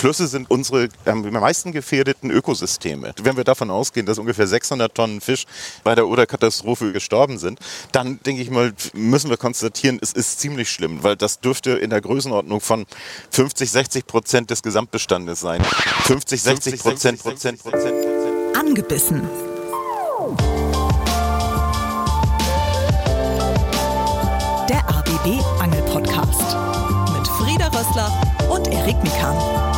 Flüsse sind unsere am meisten gefährdeten Ökosysteme. Wenn wir davon ausgehen, dass ungefähr 600 Tonnen Fisch bei der Oder-Katastrophe gestorben sind, dann denke ich mal, müssen wir konstatieren, es ist ziemlich schlimm, weil das dürfte in der Größenordnung von 50, 60 Prozent des Gesamtbestandes sein. 50, 60 Prozent, Prozent, Prozent. Angebissen. Der ABB Angel Podcast mit Frieda Rössler und Erik Mikan.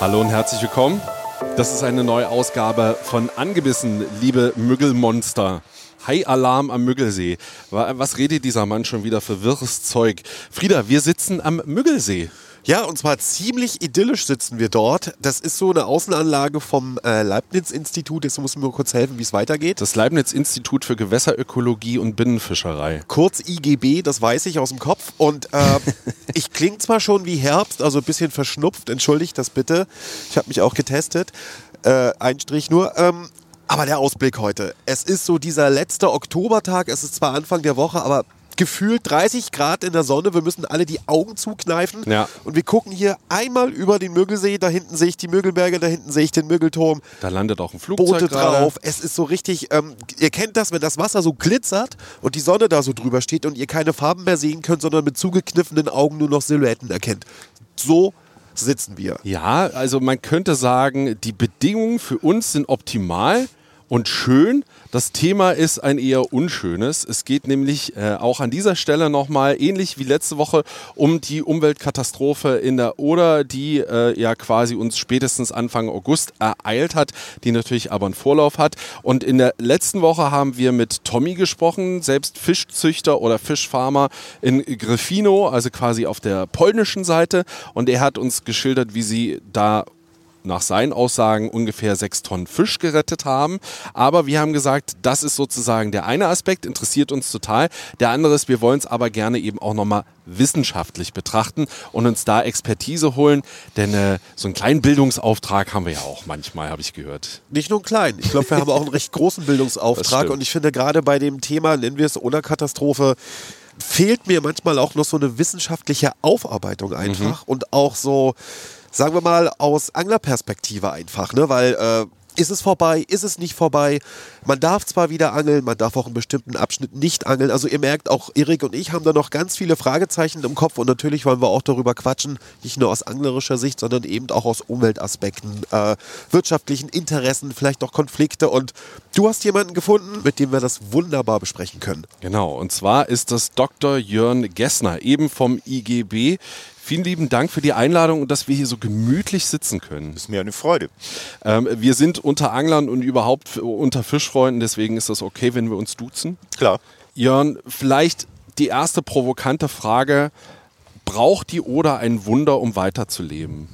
Hallo und herzlich willkommen. Das ist eine neue Ausgabe von Angebissen, liebe Müggelmonster. High Alarm am Müggelsee. Was redet dieser Mann schon wieder für wirres Zeug? Frieda, wir sitzen am Müggelsee. Ja, und zwar ziemlich idyllisch sitzen wir dort. Das ist so eine Außenanlage vom äh, Leibniz-Institut. Jetzt muss mir kurz helfen, wie es weitergeht. Das Leibniz-Institut für Gewässerökologie und Binnenfischerei. Kurz IGB, das weiß ich aus dem Kopf. Und äh, ich klinge zwar schon wie Herbst, also ein bisschen verschnupft, entschuldigt das bitte. Ich habe mich auch getestet. Äh, ein Strich nur. Ähm, aber der Ausblick heute. Es ist so dieser letzte Oktobertag. Es ist zwar Anfang der Woche, aber gefühlt 30 Grad in der Sonne. Wir müssen alle die Augen zukneifen. Ja. Und wir gucken hier einmal über den Mögelsee. Da hinten sehe ich die Mögelberge, da hinten sehe ich den Mögelturm. Da landet auch ein Flugzeug Boote gerade. drauf. Es ist so richtig, ähm, ihr kennt das, wenn das Wasser so glitzert und die Sonne da so drüber steht und ihr keine Farben mehr sehen könnt, sondern mit zugekniffenen Augen nur noch Silhouetten erkennt. So sitzen wir. Ja, also man könnte sagen, die Bedingungen für uns sind optimal und schön. Das Thema ist ein eher unschönes. Es geht nämlich äh, auch an dieser Stelle nochmal, ähnlich wie letzte Woche, um die Umweltkatastrophe in der Oder, die äh, ja quasi uns spätestens Anfang August ereilt hat, die natürlich aber einen Vorlauf hat. Und in der letzten Woche haben wir mit Tommy gesprochen, selbst Fischzüchter oder Fischfarmer in Grifino, also quasi auf der polnischen Seite. Und er hat uns geschildert, wie sie da nach seinen Aussagen ungefähr sechs Tonnen Fisch gerettet haben. Aber wir haben gesagt, das ist sozusagen der eine Aspekt, interessiert uns total. Der andere ist, wir wollen es aber gerne eben auch nochmal wissenschaftlich betrachten und uns da Expertise holen, denn äh, so einen kleinen Bildungsauftrag haben wir ja auch manchmal, habe ich gehört. Nicht nur einen kleinen. Ich glaube, wir haben auch einen recht großen Bildungsauftrag und ich finde gerade bei dem Thema, nennen wir es Oder-Katastrophe, fehlt mir manchmal auch noch so eine wissenschaftliche Aufarbeitung einfach mhm. und auch so sagen wir mal, aus Anglerperspektive einfach, ne? Weil äh, ist es vorbei, ist es nicht vorbei? Man darf zwar wieder angeln, man darf auch in bestimmten Abschnitten nicht angeln. Also ihr merkt, auch Erik und ich haben da noch ganz viele Fragezeichen im Kopf und natürlich wollen wir auch darüber quatschen, nicht nur aus anglerischer Sicht, sondern eben auch aus Umweltaspekten, äh, wirtschaftlichen Interessen, vielleicht auch Konflikte. Und du hast jemanden gefunden, mit dem wir das wunderbar besprechen können. Genau, und zwar ist das Dr. Jörn Gessner, eben vom IGB. Vielen lieben Dank für die Einladung und dass wir hier so gemütlich sitzen können. Ist mir eine Freude. Ähm, wir sind unter Anglern und überhaupt unter Fischfreunden, deswegen ist das okay, wenn wir uns duzen. Klar. Jörn, vielleicht die erste provokante Frage. Braucht die Oder ein Wunder, um weiterzuleben?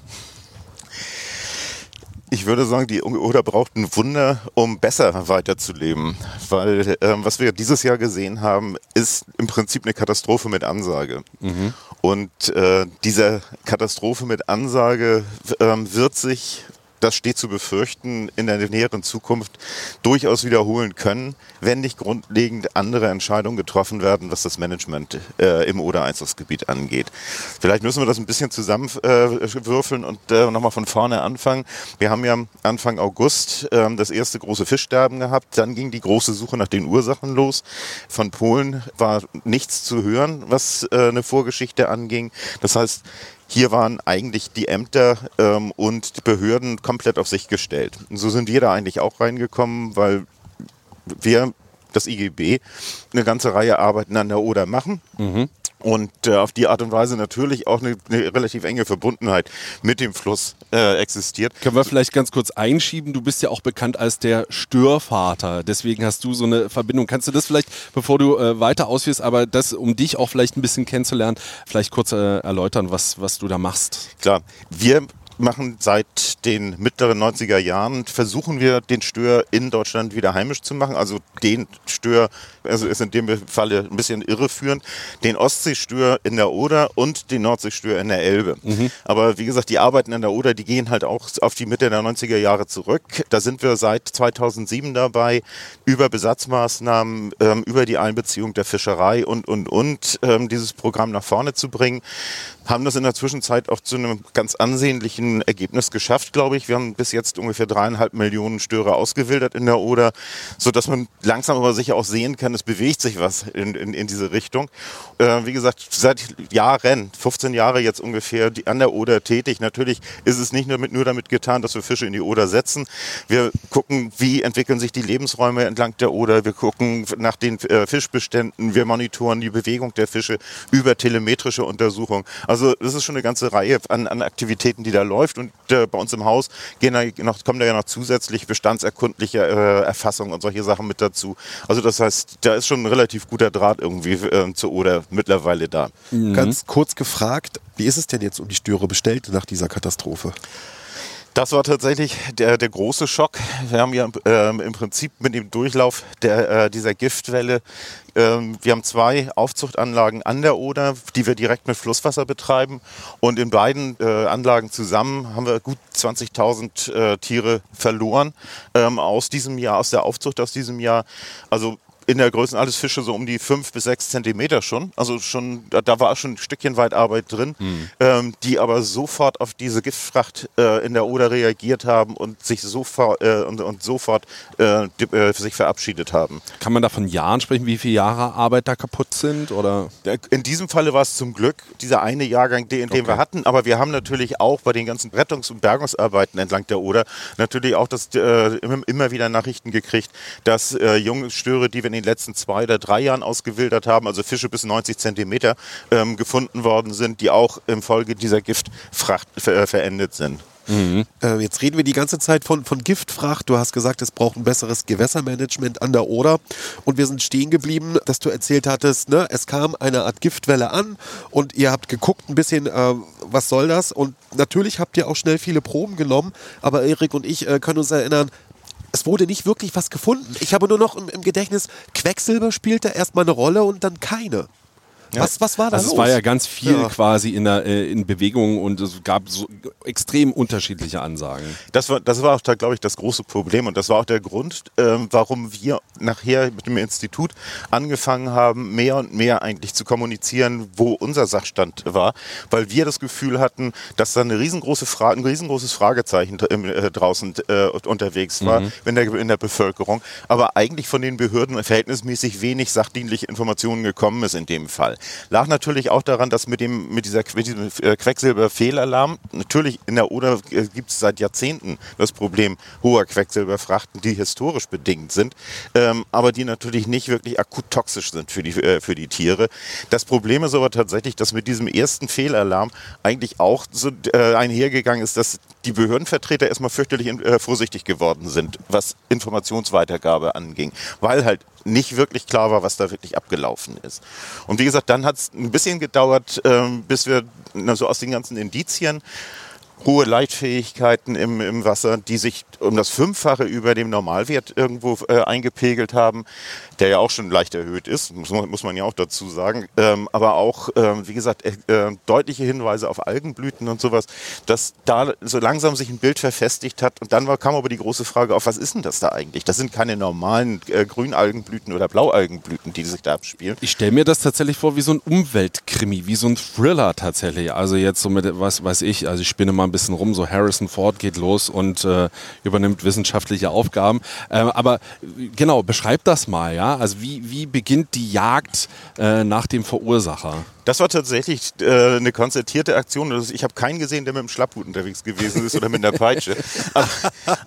Ich würde sagen, die Oder braucht ein Wunder, um besser weiterzuleben. Weil ähm, was wir dieses Jahr gesehen haben, ist im Prinzip eine Katastrophe mit Ansage. Mhm. Und äh, diese Katastrophe mit Ansage ähm, wird sich das steht zu befürchten, in der näheren Zukunft durchaus wiederholen können, wenn nicht grundlegend andere Entscheidungen getroffen werden, was das Management äh, im Oder-Einzugsgebiet angeht. Vielleicht müssen wir das ein bisschen zusammenwürfeln äh, und äh, nochmal von vorne anfangen. Wir haben ja Anfang August äh, das erste große Fischsterben gehabt. Dann ging die große Suche nach den Ursachen los. Von Polen war nichts zu hören, was äh, eine Vorgeschichte anging. Das heißt, hier waren eigentlich die Ämter ähm, und die Behörden komplett auf sich gestellt. Und so sind wir da eigentlich auch reingekommen, weil wir, das IGB, eine ganze Reihe Arbeiten an der Oder machen. Mhm und äh, auf die Art und Weise natürlich auch eine, eine relativ enge Verbundenheit mit dem Fluss äh, existiert. Können wir vielleicht ganz kurz einschieben? Du bist ja auch bekannt als der Störvater, deswegen hast du so eine Verbindung. Kannst du das vielleicht, bevor du äh, weiter ausführst, aber das, um dich auch vielleicht ein bisschen kennenzulernen, vielleicht kurz äh, erläutern, was, was du da machst? Klar, wir machen seit den mittleren 90er Jahren, versuchen wir den Stör in Deutschland wieder heimisch zu machen. Also den Stör, also ist in dem Falle ein bisschen irreführend, den Ostseestör in der Oder und den Nordseestör in der Elbe. Mhm. Aber wie gesagt, die Arbeiten in der Oder, die gehen halt auch auf die Mitte der 90er Jahre zurück. Da sind wir seit 2007 dabei, über Besatzmaßnahmen, ähm, über die Einbeziehung der Fischerei und, und, und, ähm, dieses Programm nach vorne zu bringen. Haben das in der Zwischenzeit auch zu einem ganz ansehnlichen Ergebnis geschafft, glaube ich. Wir haben bis jetzt ungefähr dreieinhalb Millionen Störe ausgewildert in der Oder, so dass man langsam aber sicher auch sehen kann, es bewegt sich was in, in, in diese Richtung. Äh, wie gesagt, seit Jahren, 15 Jahre jetzt ungefähr, an der Oder tätig. Natürlich ist es nicht nur, mit, nur damit getan, dass wir Fische in die Oder setzen. Wir gucken, wie entwickeln sich die Lebensräume entlang der Oder. Wir gucken nach den äh, Fischbeständen. Wir monitoren die Bewegung der Fische über telemetrische Untersuchungen. Also das ist schon eine ganze Reihe an, an Aktivitäten, die da läuft. Und äh, bei uns im Haus gehen da noch, kommen da ja noch zusätzlich bestandserkundliche äh, Erfassungen und solche Sachen mit dazu. Also das heißt, da ist schon ein relativ guter Draht irgendwie äh, zur Oder mittlerweile da. Mhm. Ganz kurz gefragt, wie ist es denn jetzt um die Störe bestellt nach dieser Katastrophe? Das war tatsächlich der, der große Schock. Wir haben ja äh, im Prinzip mit dem Durchlauf der, äh, dieser Giftwelle, äh, wir haben zwei Aufzuchtanlagen an der Oder, die wir direkt mit Flusswasser betreiben. Und in beiden äh, Anlagen zusammen haben wir gut 20.000 äh, Tiere verloren ähm, aus diesem Jahr, aus der Aufzucht aus diesem Jahr. Also in der Größe alles Fische so um die fünf bis sechs Zentimeter schon. Also schon, da, da war schon ein Stückchen weit Arbeit drin, mhm. ähm, die aber sofort auf diese Giftfracht äh, in der Oder reagiert haben und sich sofort äh, und, und, sofort äh, äh, sich verabschiedet haben. Kann man da von Jahren sprechen, wie viele Jahre Arbeit da kaputt sind? Oder? In diesem Falle war es zum Glück dieser eine Jahrgang, den, den okay. wir hatten, aber wir haben natürlich auch bei den ganzen Rettungs- und Bergungsarbeiten entlang der Oder natürlich auch das, äh, immer wieder Nachrichten gekriegt, dass äh, junge Störe, die wir in den letzten zwei oder drei Jahren ausgewildert haben, also Fische bis 90 Zentimeter ähm, gefunden worden sind, die auch infolge dieser Giftfracht ver äh, verendet sind. Mhm. Äh, jetzt reden wir die ganze Zeit von, von Giftfracht. Du hast gesagt, es braucht ein besseres Gewässermanagement an der Oder. Und wir sind stehen geblieben, dass du erzählt hattest, ne, es kam eine Art Giftwelle an und ihr habt geguckt ein bisschen, äh, was soll das? Und natürlich habt ihr auch schnell viele Proben genommen. Aber Erik und ich äh, können uns erinnern, es wurde nicht wirklich was gefunden. Ich habe nur noch im, im Gedächtnis, Quecksilber spielte erstmal eine Rolle und dann keine. Ja. Was, was war da also los? Es war ja ganz viel ja. quasi in, der, äh, in Bewegung und es gab so extrem unterschiedliche Ansagen. Das war, das war auch da, glaube ich, das große Problem und das war auch der Grund, äh, warum wir nachher mit dem Institut angefangen haben, mehr und mehr eigentlich zu kommunizieren, wo unser Sachstand war, weil wir das Gefühl hatten, dass da eine riesengroße Frage, ein riesengroßes Fragezeichen äh, draußen äh, unterwegs war mhm. in, der, in der Bevölkerung, aber eigentlich von den Behörden verhältnismäßig wenig sachdienliche Informationen gekommen ist in dem Fall. Lag natürlich auch daran, dass mit, dem, mit, dieser, mit diesem äh, Quecksilberfehlalarm, natürlich in der Oder äh, gibt es seit Jahrzehnten das Problem hoher Quecksilberfrachten, die historisch bedingt sind, ähm, aber die natürlich nicht wirklich akut toxisch sind für die, äh, für die Tiere. Das Problem ist aber tatsächlich, dass mit diesem ersten Fehlalarm eigentlich auch so äh, einhergegangen ist, dass die Behördenvertreter erstmal fürchterlich äh, vorsichtig geworden sind, was Informationsweitergabe anging, weil halt nicht wirklich klar war, was da wirklich abgelaufen ist. Und wie gesagt, dann hat es ein bisschen gedauert, ähm, bis wir na, so aus den ganzen Indizien hohe Leitfähigkeiten im, im Wasser, die sich um das Fünffache über dem Normalwert irgendwo äh, eingepegelt haben, der ja auch schon leicht erhöht ist, muss man, muss man ja auch dazu sagen. Ähm, aber auch, ähm, wie gesagt, äh, deutliche Hinweise auf Algenblüten und sowas, dass da so langsam sich ein Bild verfestigt hat. Und dann war, kam aber die große Frage auf, was ist denn das da eigentlich? Das sind keine normalen äh, Grünalgenblüten oder Blaualgenblüten, die sich da abspielen. Ich stelle mir das tatsächlich vor wie so ein Umweltkrimi, wie so ein Thriller tatsächlich. Also jetzt so mit, was weiß ich, also ich spinne mal ein bisschen rum, so Harrison Ford geht los und äh, übernimmt wissenschaftliche Aufgaben. Ähm, aber genau, beschreib das mal, ja. Also wie, wie beginnt die Jagd äh, nach dem Verursacher? Das war tatsächlich äh, eine konzertierte Aktion. Also ich habe keinen gesehen, der mit dem Schlapphut unterwegs gewesen ist oder mit einer Peitsche. aber,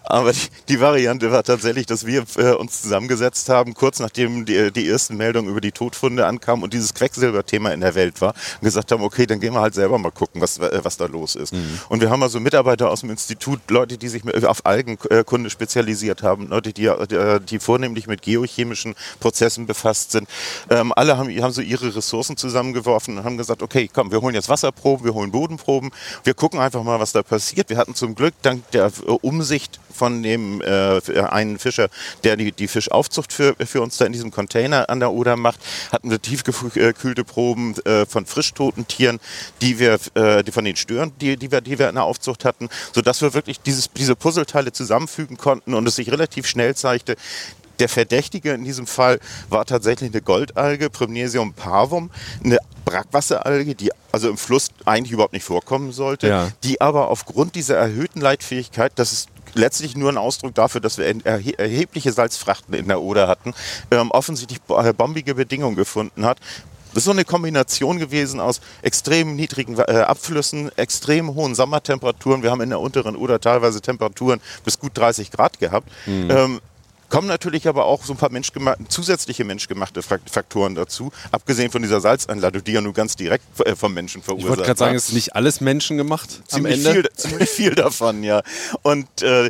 aber die, die, Variante war tatsächlich, dass wir äh, uns zusammengesetzt haben, kurz nachdem die, die ersten Meldungen über die Todfunde ankamen und dieses Quecksilber-Thema in der Welt war und gesagt haben, okay, dann gehen wir halt selber mal gucken, was, äh, was da los ist. Mhm. Und wir haben also Mitarbeiter aus dem Institut, Leute, die sich auf Algenkunde spezialisiert haben, Leute, die, äh, die vornehmlich mit geochemischen Prozessen befasst sind. Ähm, alle haben, haben so ihre Ressourcen zusammengeworfen getroffen und haben gesagt, okay, komm, wir holen jetzt Wasserproben, wir holen Bodenproben, wir gucken einfach mal, was da passiert. Wir hatten zum Glück dank der Umsicht von dem äh, einen Fischer, der die, die Fischaufzucht für, für uns da in diesem Container an der Oder macht, hatten wir tiefgekühlte Proben äh, von frischtoten Tieren, die wir äh, die von den Stören, die, die, wir, die wir in der Aufzucht hatten, sodass wir wirklich dieses, diese Puzzleteile zusammenfügen konnten und es sich relativ schnell zeigte, der Verdächtige in diesem Fall war tatsächlich eine Goldalge, Primnesium parvum, eine Brackwasseralge, die also im Fluss eigentlich überhaupt nicht vorkommen sollte, Ja. die aber aufgrund dieser erhöhten Leitfähigkeit, das ist letztlich nur ein Ausdruck dafür, dass wir erhe erhebliche Salzfrachten in der Oder hatten, ähm, offensichtlich äh, bombige Bedingungen gefunden hat. Das ist so eine Kombination gewesen aus extrem niedrigen äh, Abflüssen, extrem hohen Sommertemperaturen. Wir haben in der unteren Oder teilweise Temperaturen bis gut 30 Grad gehabt. Ähm, Kommen natürlich aber auch so ein paar menschgema- zusätzliche menschgemachte Fak- Faktoren dazu, abgesehen von dieser Salzeinladung, die ja nur ganz direkt äh, vom Menschen Ich verursacht wollte gerade sagen, es ist nicht alles menschengemacht am ziemlich Ende. Viel, ziemlich viel davon, ja. Und äh,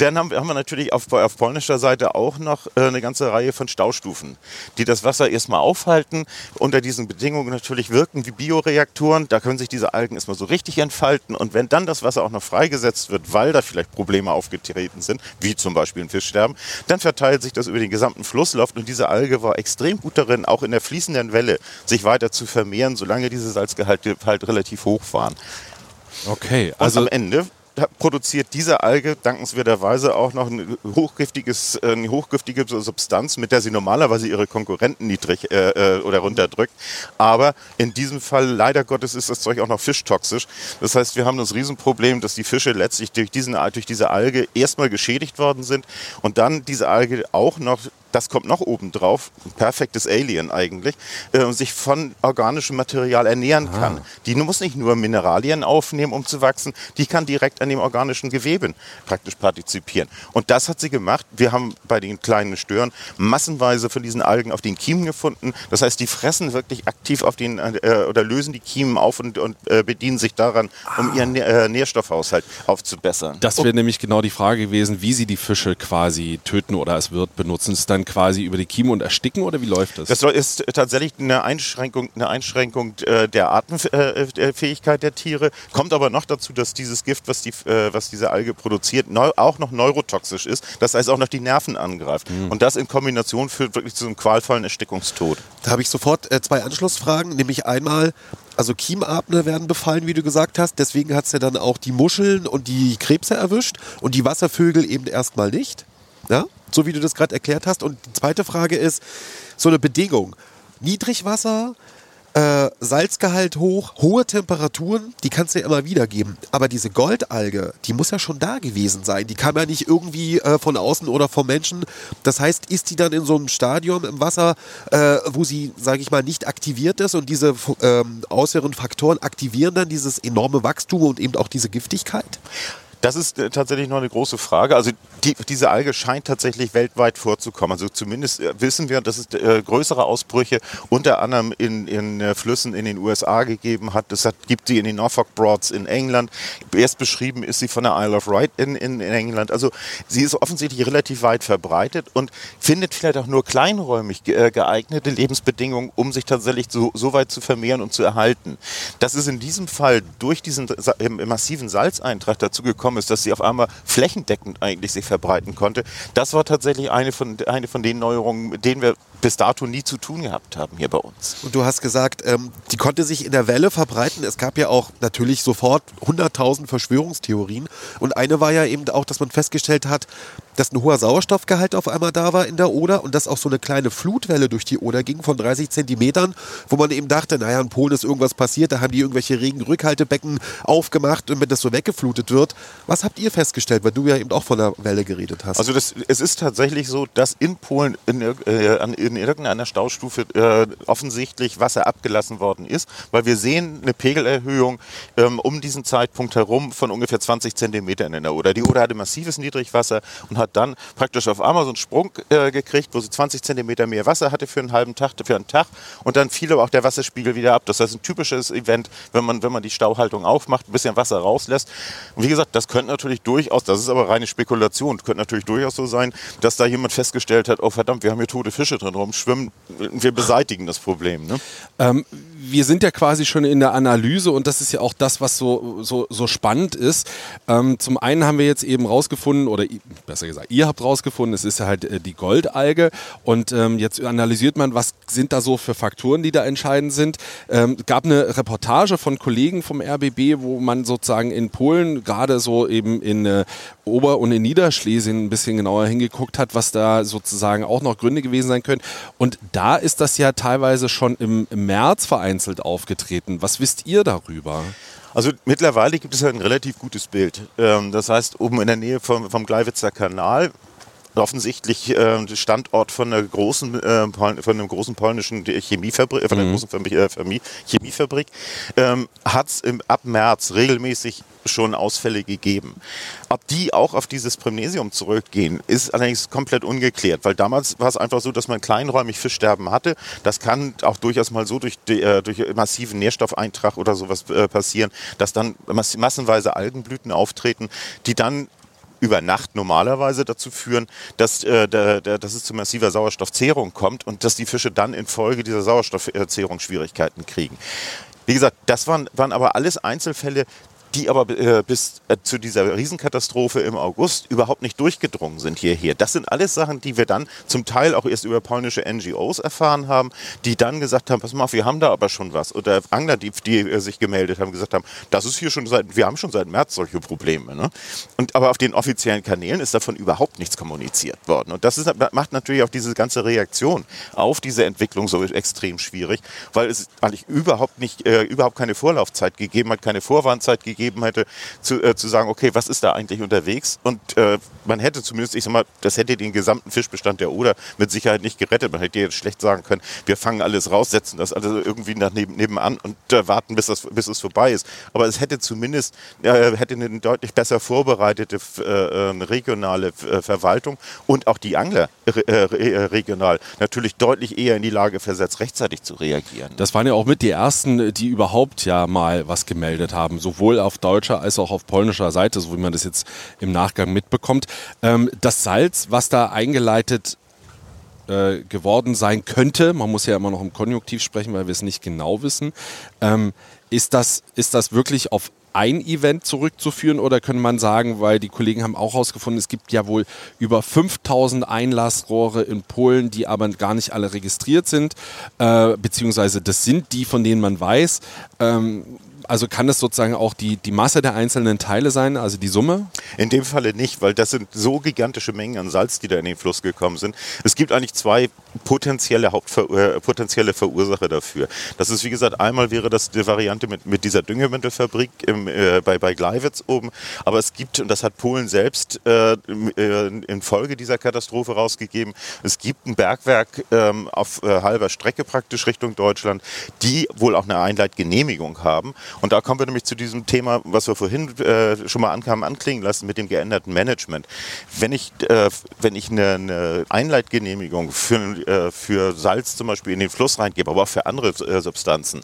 dann haben, wir- haben wir natürlich auf, auf polnischer Seite auch noch äh, eine ganze Reihe von Staustufen, die das Wasser erstmal aufhalten. Unter diesen Bedingungen natürlich wirken wie Bioreaktoren. Da können sich diese Algen erstmal so richtig entfalten. Und wenn dann das Wasser auch noch freigesetzt wird, weil da vielleicht Probleme aufgetreten sind, wie zum Beispiel ein Fischsterben, dann verteilt sich das über den gesamten Flusslauf. Und diese Alge war extrem gut darin, auch in der fließenden Welle sich weiter zu vermehren, solange diese Salzgehalte halt relativ hoch waren. Okay, Also also am Ende da- produziert diese Alge dankenswerterweise auch noch ein hochgiftiges, äh, eine hochgiftige Substanz, mit der sie normalerweise ihre Konkurrenten niedrig äh, äh, oder runterdrückt. Aber in diesem Fall, leider Gottes, ist das Zeug auch noch fischtoxisch. Das heißt, wir haben das Riesenproblem, dass die Fische letztlich durch, diesen, durch diese Alge erstmal geschädigt worden sind und dann diese Alge auch noch das kommt noch oben drauf, ein perfektes Alien eigentlich, äh, sich von organischem Material ernähren kann. Die muss nicht nur Mineralien aufnehmen, um zu wachsen, die kann direkt an dem organischen Gewebe praktisch partizipieren. Und das hat sie gemacht. Wir haben bei den kleinen Stören massenweise von diesen Algen auf den Kiemen gefunden. Das heißt, die fressen wirklich aktiv auf den äh, oder lösen die Kiemen auf und, und äh, bedienen sich daran, um ihren äh, Nährstoffhaushalt aufzubessern. das wäre nämlich genau die Frage gewesen, wie sie die Fische quasi töten oder es wird benutzen. Es dann quasi über die Kiemen und ersticken oder wie läuft das? Das ist tatsächlich eine Einschränkung, eine Einschränkung äh, der Atemfähigkeit der Tiere. Kommt aber noch dazu, dass dieses Gift, was, die, äh, was diese Alge produziert, auch noch neurotoxisch ist. Das heißt auch noch die Nerven angreift. Und das in Kombination führt wirklich zu einem qualvollen Erstickungstod. Da habe ich sofort äh, zwei Anschlussfragen, nämlich einmal, also Kiemartner werden befallen, wie du gesagt hast, deswegen hat es ja dann auch die Muscheln und die Krebse erwischt und die Wasservögel eben erstmal nicht, ja? So wie du das gerade erklärt hast. Und die zweite Frage ist, so eine Bedingung, Niedrigwasser, äh, Salzgehalt hoch, hohe Temperaturen, die kannst du ja immer wieder geben. Aber diese Goldalge, die muss ja schon da gewesen sein. Die kam ja nicht irgendwie äh, von außen oder vom Menschen. Das heißt, ist die dann in so einem Stadium im Wasser, äh, wo sie, sage ich mal, nicht aktiviert ist und diese ähm, äußeren Faktoren aktivieren dann dieses enorme Wachstum und eben auch diese Giftigkeit? Das ist äh, tatsächlich noch eine große Frage. Also die, diese Alge scheint tatsächlich weltweit vorzukommen. Also zumindest äh, wissen wir, dass es äh, größere Ausbrüche unter anderem in, in Flüssen in den USA gegeben hat. Es gibt sie in den Norfolk Broads in England. Erst beschrieben ist sie von der Isle of Wight in, in, in England. Also sie ist offensichtlich relativ weit verbreitet und findet vielleicht auch nur kleinräumig ge geeignete Lebensbedingungen, um sich tatsächlich so, so weit zu vermehren und zu erhalten. Das ist in diesem Fall durch diesen massiven Salzeintrag dazu gekommen ist, dass sie auf einmal flächendeckend eigentlich sich verbreiten konnte. Das war tatsächlich eine von, eine von den Neuerungen, mit denen wir bis dato nie zu tun gehabt haben hier bei uns. Und du hast gesagt, ähm, die konnte sich in der Welle verbreiten. Es gab ja auch natürlich sofort 100.000 Verschwörungstheorien. Und eine war ja eben auch, dass man festgestellt hat, dass ein hoher Sauerstoffgehalt auf einmal da war in der Oder und dass auch so eine kleine Flutwelle durch die Oder ging von 30 Zentimetern, wo man eben dachte, naja, in Polen ist irgendwas passiert, da haben die irgendwelche Regenrückhaltebecken aufgemacht, damit das so weggeflutet wird. Was habt ihr festgestellt, weil du ja eben auch von der Welle geredet hast? Also das, es ist tatsächlich so, dass in Polen in, äh, in irgendeiner Staustufe äh, offensichtlich Wasser abgelassen worden ist, weil wir sehen eine Pegelerhöhung ähm, um diesen Zeitpunkt herum von ungefähr 20 Zentimetern in der Oder. Die Oder hatte massives Niedrigwasser und hat dann praktisch auf einmal so einen Sprung äh, gekriegt, wo sie 20 Zentimeter mehr Wasser hatte für einen halben Tag, für einen Tag und dann fiel aber auch der Wasserspiegel wieder ab. Das heißt, ein typisches Event, wenn man, wenn man die Stauhaltung aufmacht, ein bisschen Wasser rauslässt. Und wie gesagt, das könnte natürlich durchaus, das ist aber reine Spekulation, könnte natürlich durchaus so sein, dass da jemand festgestellt hat, oh verdammt, wir haben hier tote Fische drin rumschwimmen, wir beseitigen das Problem. Ne? Ähm, wir sind ja quasi schon in der Analyse und das ist ja auch das, was so, so, so spannend ist. Ähm, zum einen haben wir jetzt eben rausgefunden, oder besser gesagt, ihr habt rausgefunden, es ist ja halt äh, die Goldalge und ähm, jetzt analysiert man, was sind da so für Faktoren, die da entscheidend sind. Ähm, gab eine Reportage von Kollegen vom RBB, wo man sozusagen in Polen gerade so eben in äh, Ober- und in Niederschlesien ein bisschen genauer hingeguckt hat, was da sozusagen auch noch Gründe gewesen sein können. Und da ist das ja teilweise schon im, März vereinzelt aufgetreten. Was wisst ihr darüber? Also mittlerweile gibt es ein relativ gutes Bild. Ähm, das heißt, oben in der Nähe vom Gleiwitzer Kanal offensichtlich äh, Standort von einer großen, äh, von einem großen polnischen Chemiefabrik, von einer mhm. großen äh, Chemiefabrik, ähm, hat es ab März regelmäßig schon Ausfälle gegeben. Ob die auch auf dieses Primnesium zurückgehen, ist allerdings komplett ungeklärt, weil damals war es einfach so, dass man kleinräumig Fischsterben hatte. Das kann auch durchaus mal so durch, äh, durch massiven Nährstoffeintrag oder sowas äh, passieren, dass dann massenweise Algenblüten auftreten, die dann über Nacht normalerweise dazu führen, dass, äh, dass es zu massiver Sauerstoffzehrung kommt und dass die Fische dann infolge dieser Sauerstoffzehrung Schwierigkeiten kriegen. Wie gesagt, das waren, waren aber alles Einzelfälle, die aber äh, bis äh, zu dieser Riesenkatastrophe im August überhaupt nicht durchgedrungen sind hierher. Das sind alles Sachen, die wir dann zum Teil auch erst über polnische NGOs erfahren haben, die dann gesagt haben, pass mal wir haben da aber schon was. Oder Angler, die, die äh, sich gemeldet haben, gesagt haben, das ist hier schon seit, wir haben schon seit März solche Probleme. Ne? Und aber auf den offiziellen Kanälen ist davon überhaupt nichts kommuniziert worden. Und das ist, macht natürlich auch diese ganze Reaktion auf diese Entwicklung so extrem schwierig, weil es eigentlich überhaupt nicht, äh, überhaupt keine Vorlaufzeit gegeben hat, keine Vorwarnzeit gegeben gegeben hätte, zu, äh, zu sagen, okay, was ist da eigentlich unterwegs? Und äh, man hätte zumindest, ich sag mal, das hätte den gesamten Fischbestand der Oder mit Sicherheit nicht gerettet. Man hätte jetzt schlecht sagen können, wir fangen alles raus, setzen das alles irgendwie nach neben, nebenan und äh, warten, bis, das, bis es vorbei ist. Aber es hätte zumindest äh, hätte eine deutlich besser vorbereitete äh, äh, regionale Verwaltung und auch die Angler regional natürlich deutlich eher in die Lage versetzt, rechtzeitig zu reagieren. Das waren ja auch mit die ersten, die überhaupt ja mal was gemeldet haben, sowohl auf deutscher als auch auf polnischer Seite, so wie man das jetzt im Nachgang mitbekommt. Ähm, das Salz, was da eingeleitet äh, geworden sein könnte, man muss ja immer noch im Konjunktiv sprechen, weil wir es nicht genau wissen, ähm, ist, das, ist das wirklich auf ein Event zurückzuführen oder könnte man sagen, weil die Kollegen haben auch herausgefunden, es gibt ja wohl über 5000 Einlassrohre in Polen, die aber gar nicht alle registriert sind, äh, beziehungsweise das sind die, von denen man weiß. Ähm, also kann das sozusagen auch die, die Masse der einzelnen Teile sein, also die Summe? In dem Falle nicht, weil das sind so gigantische Mengen an Salz, die da in den Fluss gekommen sind. Es gibt eigentlich zwei potenzielle, Hauptver äh, potenzielle Verursacher dafür. Das ist, wie gesagt, einmal wäre das die Variante mit, mit dieser Düngemittelfabrik im, äh, bei, bei Gleiwitz oben. Aber es gibt, und das hat Polen selbst äh, äh infolge dieser Katastrophe rausgegeben, es gibt ein Bergwerk ähm, auf äh, halber Strecke praktisch Richtung Deutschland, die wohl auch eine Einleitgenehmigung haben und da kommen wir nämlich zu diesem Thema, was wir vorhin äh, schon mal ankamen, anklingen lassen mit dem geänderten Management. Wenn ich, äh, wenn ich eine, eine Einleitgenehmigung für, äh, für Salz zum Beispiel in den Fluss reingebe, aber auch für andere äh, Substanzen,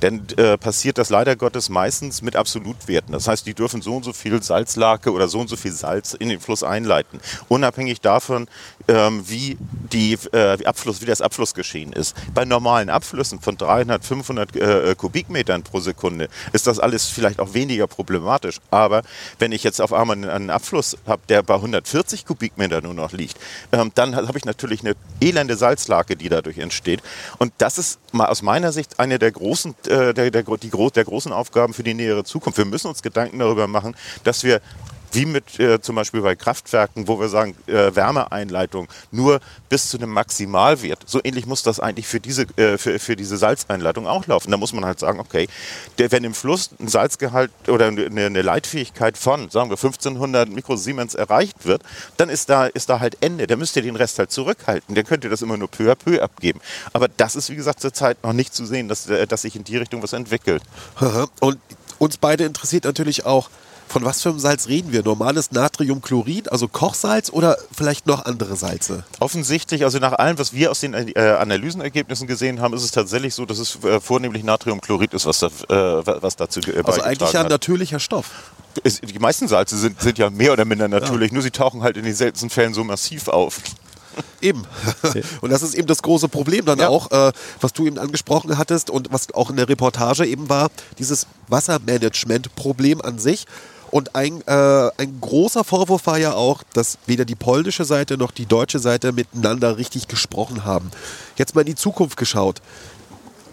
dann äh, passiert das leider Gottes meistens mit Absolutwerten. Das heißt, die dürfen so und so viel Salzlake oder so und so viel Salz in den Fluss einleiten. Unabhängig davon, ähm, wie, die, äh, Abfluss, wie das Abflussgeschehen ist. Bei normalen Abflüssen von 300, 500 Kubikmetern pro Sekunde ist das alles vielleicht auch weniger problematisch. Aber wenn ich jetzt auf einmal einen Abfluss habe, der bei 140 Kubikmeter nur noch liegt, ähm, dann habe ich natürlich eine elende Salzlake, die dadurch entsteht. Und das ist mal aus meiner Sicht eine der großen, äh, der, der, die, der großen Aufgaben für die nähere Zukunft. Wir müssen uns Gedanken darüber machen, dass wir wie mit äh, zum Beispiel bei Kraftwerken, wo wir sagen, äh, Wärmeeinleitung nur bis zu einem Maximalwert. So ähnlich muss das eigentlich für diese, äh, für, für diese Salzeinleitung auch laufen. Da muss man halt sagen, okay, der, wenn im Fluss ein Salzgehalt oder eine, eine Leitfähigkeit von, sagen wir, 1500 Mikrosiemens erreicht wird, dann ist da, ist da halt Ende. Da müsst ihr den Rest halt zurückhalten. Der könnt ihr das immer nur peu à peu abgeben. Aber das ist, wie gesagt, zurzeit noch nicht zu sehen, dass, äh, dass sich in die Richtung was entwickelt. Und uns beide interessiert natürlich auch, von was für einem Salz reden wir? Normales Natriumchlorid, also Kochsalz oder vielleicht noch andere Salze? Offensichtlich, also nach allem, was wir aus den äh, Analysenergebnissen gesehen haben, ist es tatsächlich so, dass es äh, vornehmlich Natriumchlorid ist, was, da, äh, was dazu äh, Also eigentlich ja ein natürlicher Stoff. Es, die meisten Salze sind, sind ja mehr oder minder natürlich, ja. nur sie tauchen halt in den seltensten Fällen so massiv auf. Eben. Und das ist eben das große Problem dann ja. auch, äh, was du eben angesprochen hattest und was auch in der Reportage eben war, dieses Wassermanagement-Problem an sich. Und ein, äh, ein großer Vorwurf war ja auch, dass weder die polnische Seite noch die deutsche Seite miteinander richtig gesprochen haben. Jetzt mal in die Zukunft geschaut.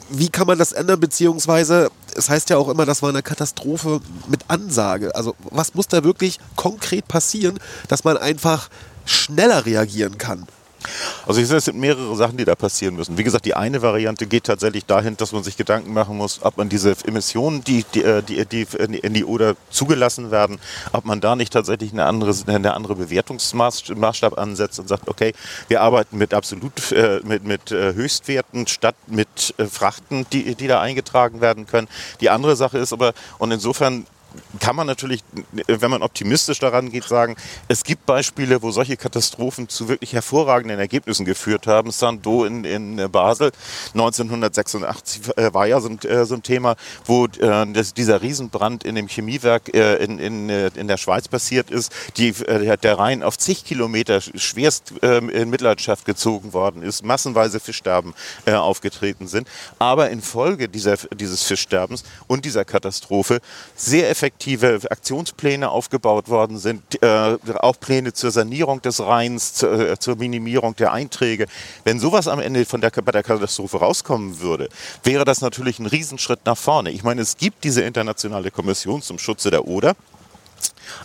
Wie kann man das ändern, beziehungsweise es heißt ja auch immer, das war eine Katastrophe mit Ansage. Also was muss da wirklich konkret passieren, dass man einfach schneller reagieren kann? Also ich sehe, es sind mehrere Sachen, die da passieren müssen. Wie gesagt, die eine Variante geht tatsächlich dahin, dass man sich Gedanken machen muss, ob man diese Emissionen, die, die, äh, die, die in die Oder zugelassen werden, ob man da nicht tatsächlich eine andere, eine andere Bewertungsmaßstab ansetzt und sagt, okay, wir arbeiten mit absolut äh, mit, mit äh, Höchstwerten statt mit Frachten, die, die da eingetragen werden können. Die andere Sache ist aber, und insofern kann man natürlich, wenn man optimistisch daran geht, sagen, es gibt Beispiele, wo solche Katastrophen zu wirklich hervorragenden Ergebnissen geführt haben. Sando in, in Basel 1986 äh, war ja so ein, äh, so ein Thema, wo äh, das, dieser Riesenbrand in dem Chemiewerk äh, in, in, äh, in der Schweiz passiert ist, die, äh, der Rhein auf zig Kilometer schwerst ähm, in Mitleidenschaft gezogen worden ist, massenweise Fischsterben aufgetreten sind, aber infolge dieser, dieses Fischsterbens und dieser Katastrophe sehr effektiv effektive Aktionspläne aufgebaut worden sind, äh, auch Pläne zur Sanierung des Rheins, zu, äh, zur Minimierung der Einträge. Wenn sowas am Ende von der, bei der Katastrophe rauskommen würde, wäre das natürlich ein Riesenschritt nach vorne. Ich meine, es gibt diese internationale Kommission zum Schutze der Oder,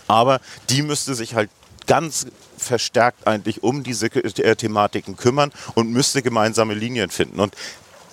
aber die müsste sich halt ganz verstärkt eigentlich um diese äh, Thematiken kümmern und müsste gemeinsame Linien finden. Und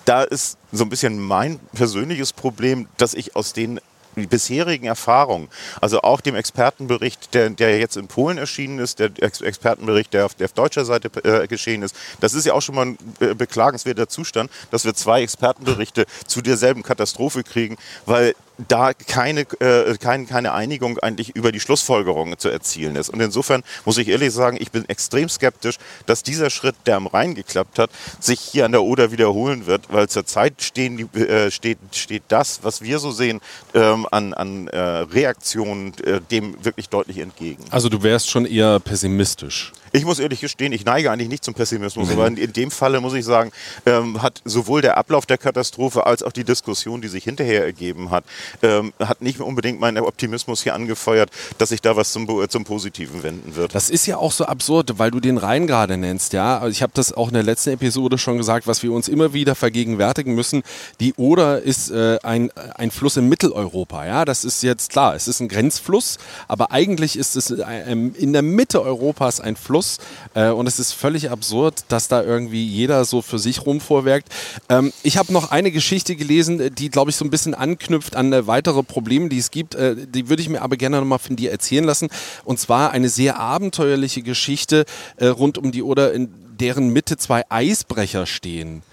da ist so ein bisschen mein persönliches Problem, dass ich aus den die bisherigen Erfahrungen, also auch dem Expertenbericht, der, der jetzt in Polen erschienen ist, der Expertenbericht, der auf, der auf deutscher Seite äh, geschehen ist, das ist ja auch schon mal ein äh, beklagenswerter Zustand, dass wir zwei Expertenberichte zu derselben Katastrophe kriegen, weil da keine, äh, kein, keine Einigung eigentlich über die Schlussfolgerungen zu erzielen ist. Und insofern muss ich ehrlich sagen, ich bin extrem skeptisch, dass dieser Schritt, der am Rhein geklappt hat, sich hier an der Oder wiederholen wird, weil zurzeit stehen die, äh, steht, steht das, was wir so sehen, ähm, an, an äh, Reaktionen äh, dem wirklich deutlich entgegen. Also du wärst schon eher pessimistisch. Ich muss ehrlich gestehen, ich neige eigentlich nicht zum Pessimismus, aber in, in, dem Falle muss ich sagen, ähm, hat sowohl der Ablauf der Katastrophe als auch die Diskussion, die sich hinterher ergeben hat, ähm, hat nicht unbedingt meinen Optimismus hier angefeuert, dass sich da was zum, zum Positiven wenden wird. Das ist ja auch so absurd, weil du den Rhein gerade nennst, ja. Also ich habe das auch in der letzten Episode schon gesagt, was wir uns immer wieder vergegenwärtigen müssen. Die Oder ist äh, ein, ein Fluss in Mitteleuropa, ja. Das ist jetzt klar, es ist ein Grenzfluss, aber eigentlich ist es äh, in der Mitte Europas ein Fluss, Schluss. Äh, und es ist völlig absurd, dass da irgendwie jeder so für sich rumvorwerkt. Ähm, ich habe noch eine Geschichte gelesen, die, glaube ich, so ein bisschen anknüpft an äh, weitere Probleme, die es gibt. Äh, die würde ich mir aber gerne nochmal von dir erzählen lassen. Und zwar eine sehr abenteuerliche Geschichte äh, rund um die Oder, in deren Mitte zwei Eisbrecher stehen.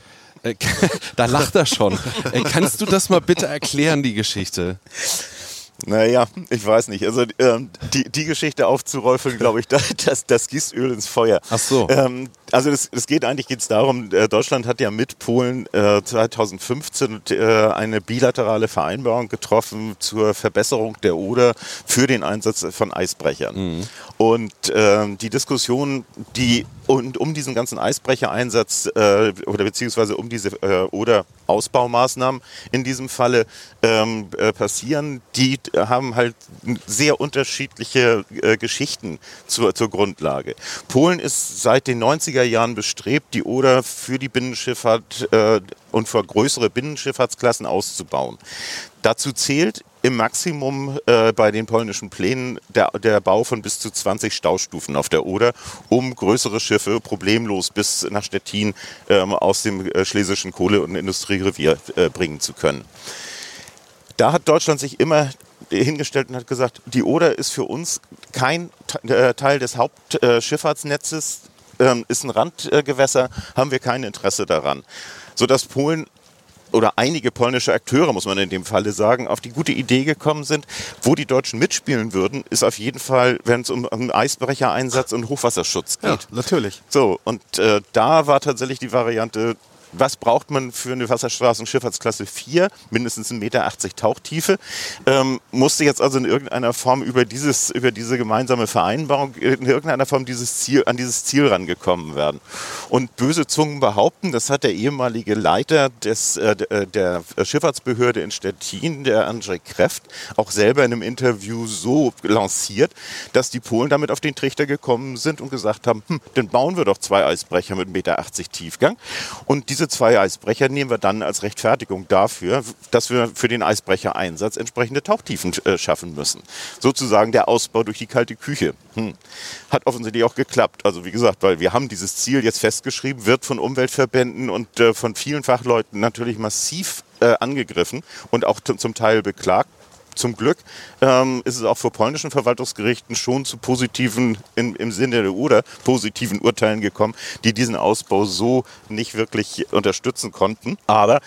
Äh, da lacht er schon. Äh, kannst du das mal bitte erklären, die Geschichte? Naja, ich weiß nicht. Also ähm, die, die Geschichte aufzurollen, glaube ich, das, das gießt Öl ins Feuer. Ach so. Ähm, also es, es geht eigentlich geht's darum, äh, Deutschland hat ja mit Polen äh, 2015 äh, eine bilaterale Vereinbarung getroffen zur Verbesserung der Oder für den Einsatz von Eisbrechern. Mhm. Und ähm, die Diskussion, die und um diesen ganzen Eisbrechereinsatz äh, oder beziehungsweise um diese äh, oder Ausbaumaßnahmen in diesem Falle ähm, äh, passieren, die haben halt sehr unterschiedliche äh, Geschichten zur, zur Grundlage. Polen ist seit den 90er Jahren bestrebt, die Oder für die Binnenschifffahrt äh, und für größere Binnenschifffahrtsklassen auszubauen. Dazu zählt im Maximum äh, bei den polnischen Plänen der, der Bau von bis zu 20 Staustufen auf der Oder, um größere Schiffe problemlos bis nach Stettin ähm, aus dem äh, schlesischen Kohle- und Industrierevier äh, bringen zu können. Da hat Deutschland sich immer hingestellt und hat gesagt, die Oder ist für uns kein äh, Teil des Hauptschifffahrtsnetzes, ähm, ist ein Randgewässer, haben wir kein Interesse daran. Sodass Polen oder einige polnische Akteure, muss man in dem Falle sagen, auf die gute Idee gekommen sind, wo die Deutschen mitspielen würden, ist auf jeden Fall, wenn es um, um Eisbrechereinsatz und Hochwasserschutz geht. Ja, natürlich. So, und äh, da war tatsächlich die Variante, was braucht man für eine Wasserstraßenschifffahrtsklasse 4, mindestens 1,80 Meter Tauchtiefe, ähm, musste jetzt also in irgendeiner Form über, dieses, über diese gemeinsame Vereinbarung in irgendeiner Form dieses Ziel, an dieses Ziel rangekommen werden. Und böse Zungen behaupten, das hat der ehemalige Leiter des, äh, äh der Schifffahrtsbehörde in Stettin, der Andrzej Kreft, auch selber in einem Interview so lanciert, dass die Polen damit auf den Trichter gekommen sind und gesagt haben, hm, dann bauen wir doch zwei Eisbrecher mit 1,80 Meter Tiefgang. Und die diese zwei Eisbrecher nehmen wir dann als Rechtfertigung dafür, dass wir für den Eisbrechereinsatz entsprechende Tauchtiefen äh, schaffen müssen. Sozusagen der Ausbau durch die kalte Küche. Hm. Hat offensichtlich auch geklappt. Also wie gesagt, weil wir haben dieses Ziel jetzt festgeschrieben, wird von Umweltverbänden und äh, von vielen Fachleuten natürlich massiv äh, angegriffen und auch zum Teil beklagt zum Glück ähm, ist es auch vor polnischen Verwaltungsgerichten schon zu positiven, in, im Sinne der oder positiven Urteilen gekommen, die diesen Ausbau so nicht wirklich unterstützen konnten. Aber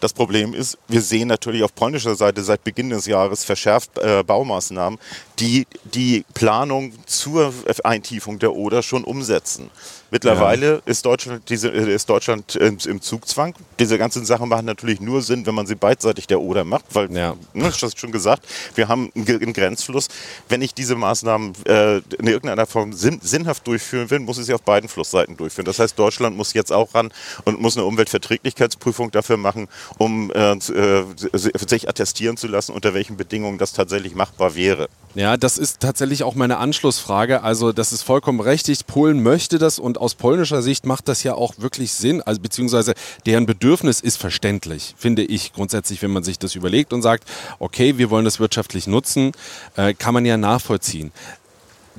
das Problem ist, wir sehen natürlich auf polnischer Seite seit Beginn des Jahres verschärft äh, Baumaßnahmen, die die Planung zur Eintiefung der Oder schon umsetzen. Mittlerweile ja. ist Deutschland, diese, äh, ist Deutschland im, im, Zugzwang. Diese ganzen Sachen machen natürlich nur Sinn, wenn man sie beidseitig der Oder macht, weil, ja. ne, ich hast schon gesagt, wir haben einen Grenzfluss. Wenn ich diese Maßnahmen äh, in irgendeiner Form sinn, sinnhaft durchführen will, muss ich sie auf beiden Flussseiten durchführen. Das heißt, Deutschland muss jetzt auch ran und muss eine Umweltverträglichkeitsprüfung dafür machen, um äh, äh sich attestieren zu lassen, unter welchen Bedingungen das tatsächlich machbar wäre. Ja, das ist tatsächlich auch meine Anschlussfrage. Also, das ist vollkommen richtig. Polen möchte das und aus polnischer Sicht macht das ja auch wirklich Sinn, also beziehungsweise deren Bedürfnis ist verständlich, finde ich grundsätzlich, wenn man sich das überlegt und sagt, okay, wir wollen das wirtschaftlich nutzen, äh, kann man ja nachvollziehen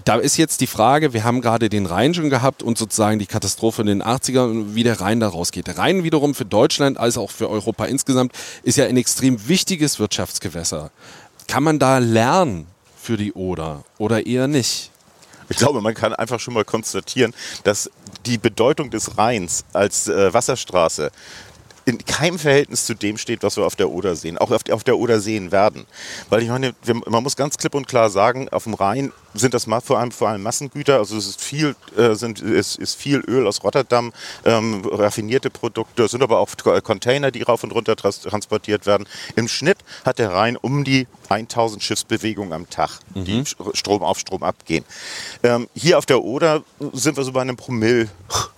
da ist jetzt die Frage, wir haben gerade den Rhein schon gehabt und sozusagen die Katastrophe in den 80ern, wie der Rhein da rausgeht. Der Rhein wiederum für Deutschland als auch für Europa insgesamt ist ja ein extrem wichtiges Wirtschaftsgewässer. Kann man da lernen für die Oder oder eher nicht? Ich glaube, man kann einfach schon mal konstatieren, dass die Bedeutung des Rheins als äh, Wasserstraße in keinem Verhältnis zu dem steht, was wir auf der Oder sehen, auch auf, der Oder sehen werden. Weil ich meine, man muss ganz klipp und klar sagen, auf dem Rhein sind das vor allem, vor allem Massengüter. Also es ist viel, äh, sind, es ist viel Öl aus Rotterdam, ähm, raffinierte Produkte, es sind aber auch Container, die rauf und runter transportiert werden. Im Schnitt hat der Rhein um die 1000 Schiffsbewegungen am Tag, mhm. die Strom auf Strom abgehen. Ähm, hier auf der Oder sind wir so bei einem Promille,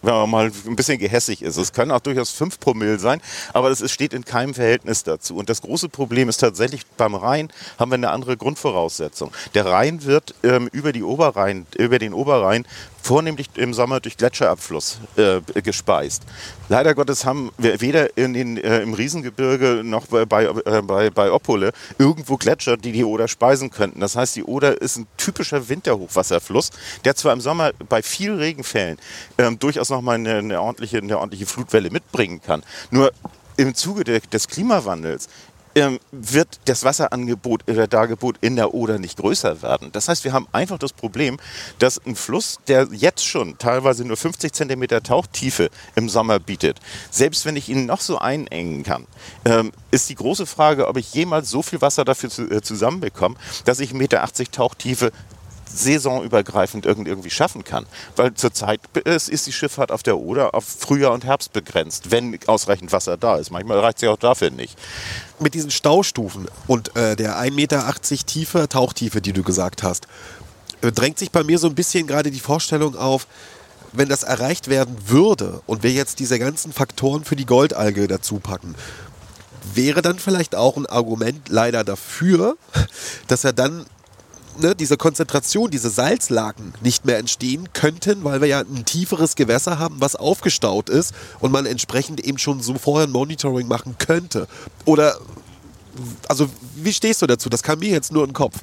wenn man mal ein bisschen gehässig ist. Es können auch durchaus 5 Promille sein, aber das ist, steht in keinem Verhältnis dazu. Und das große Problem ist tatsächlich, beim Rhein haben wir eine andere Grundvoraussetzung. Der Rhein wird ähm, über, die Oberrhein, über den Oberrhein vornehmlich im Sommer durch Gletscherabfluss äh, gespeist. Leider Gottes haben wir weder in den, äh, im Riesengebirge noch bei, bei, äh, bei, bei Oppole irgendwo Gletscher, die die Oder speisen könnten. Das heißt, die Oder ist ein typischer Winterhochwasserfluss, der zwar im Sommer bei viel Regenfällen ähm, durchaus nochmal eine, eine, ordentliche, eine ordentliche Flutwelle mitbringen kann. Nur im Zuge des Klimawandels ähm, wird das Wasserangebot oder Dargebot in der Oder nicht größer werden. Das heißt, wir haben einfach das Problem, dass ein Fluss, der jetzt schon teilweise nur 50 Zentimeter Tauchtiefe im Sommer bietet, selbst wenn ich ihn noch so einengen kann, ähm, ist die große Frage, ob ich jemals so viel Wasser dafür zu, äh, zusammenbekomme, dass ich 1,80 Meter Tauchtiefe saisonübergreifend irgendwie schaffen kann. Weil zurzeit ist die Schifffahrt auf der Oder auf Frühjahr und Herbst begrenzt, wenn ausreichend Wasser da ist. Manchmal reicht es ja auch dafür nicht. Mit diesen Staustufen und äh, der 1,80 Meter Tiefe, Tauchtiefe, die du gesagt hast, äh, drängt sich bei mir so ein bisschen gerade die Vorstellung auf, wenn das erreicht werden würde und wir jetzt diese ganzen Faktoren für die Goldalge dazu packen, wäre dann vielleicht auch ein Argument leider dafür, dass er dann ne, diese Konzentration, diese Salzlaken nicht mehr entstehen könnten, weil wir ja ein tieferes Gewässer haben, was aufgestaut ist und man entsprechend eben schon so vorher ein Monitoring machen könnte. Oder also wie stehst du dazu? Das kam mir jetzt nur in den Kopf.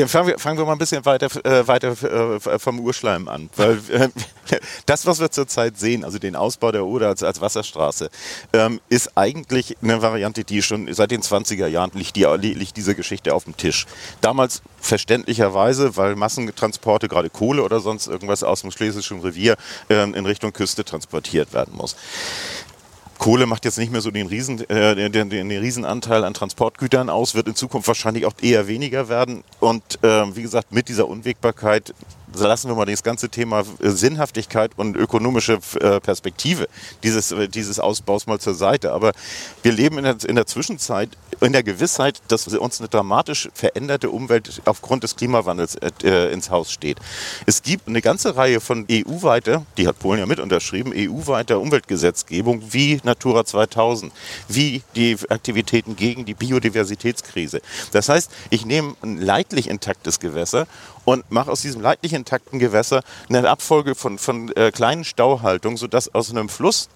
Ja, fangen, wir, fangen wir mal ein bisschen weiter, äh, weiter äh, vom Urschleim an. Weil äh, das, was wir zurzeit sehen, also den Ausbau der Oder als, als Wasserstraße, ähm, ist eigentlich eine Variante, die schon seit den 20er Jahren liegt, die, liegt diese Geschichte auf dem Tisch. Damals verständlicherweise, weil Massentransporte, gerade Kohle oder sonst irgendwas aus dem Schlesischen Revier ähm, in Richtung Küste transportiert werden muss. Kohle macht jetzt nicht mehr so den, Riesen, äh, den, den, den Riesenanteil an Transportgütern aus, wird in Zukunft wahrscheinlich auch eher weniger werden. Und äh, wie gesagt, mit dieser Unwägbarkeit lassen wir mal das ganze Thema äh, Sinnhaftigkeit und ökonomische äh, Perspektive dieses, äh, dieses Ausbaus mal zur Seite. Aber wir leben in der, in der Zwischenzeit in der Gewissheit, dass uns eine dramatisch veränderte Umwelt aufgrund des Klimawandels äh, ins Haus steht. Es gibt eine ganze Reihe von EU-weiter, die hat Polen ja mit unterschrieben, EU-weiter Umweltgesetzgebung wie Natura 2000, wie die Aktivitäten gegen die Biodiversitätskrise. Das heißt, ich nehme ein leidlich intaktes Gewässer und mache aus diesem leidlich intakten Gewässer eine Abfolge von, von äh, kleinen Stauhaltungen, sodass aus einem Fluss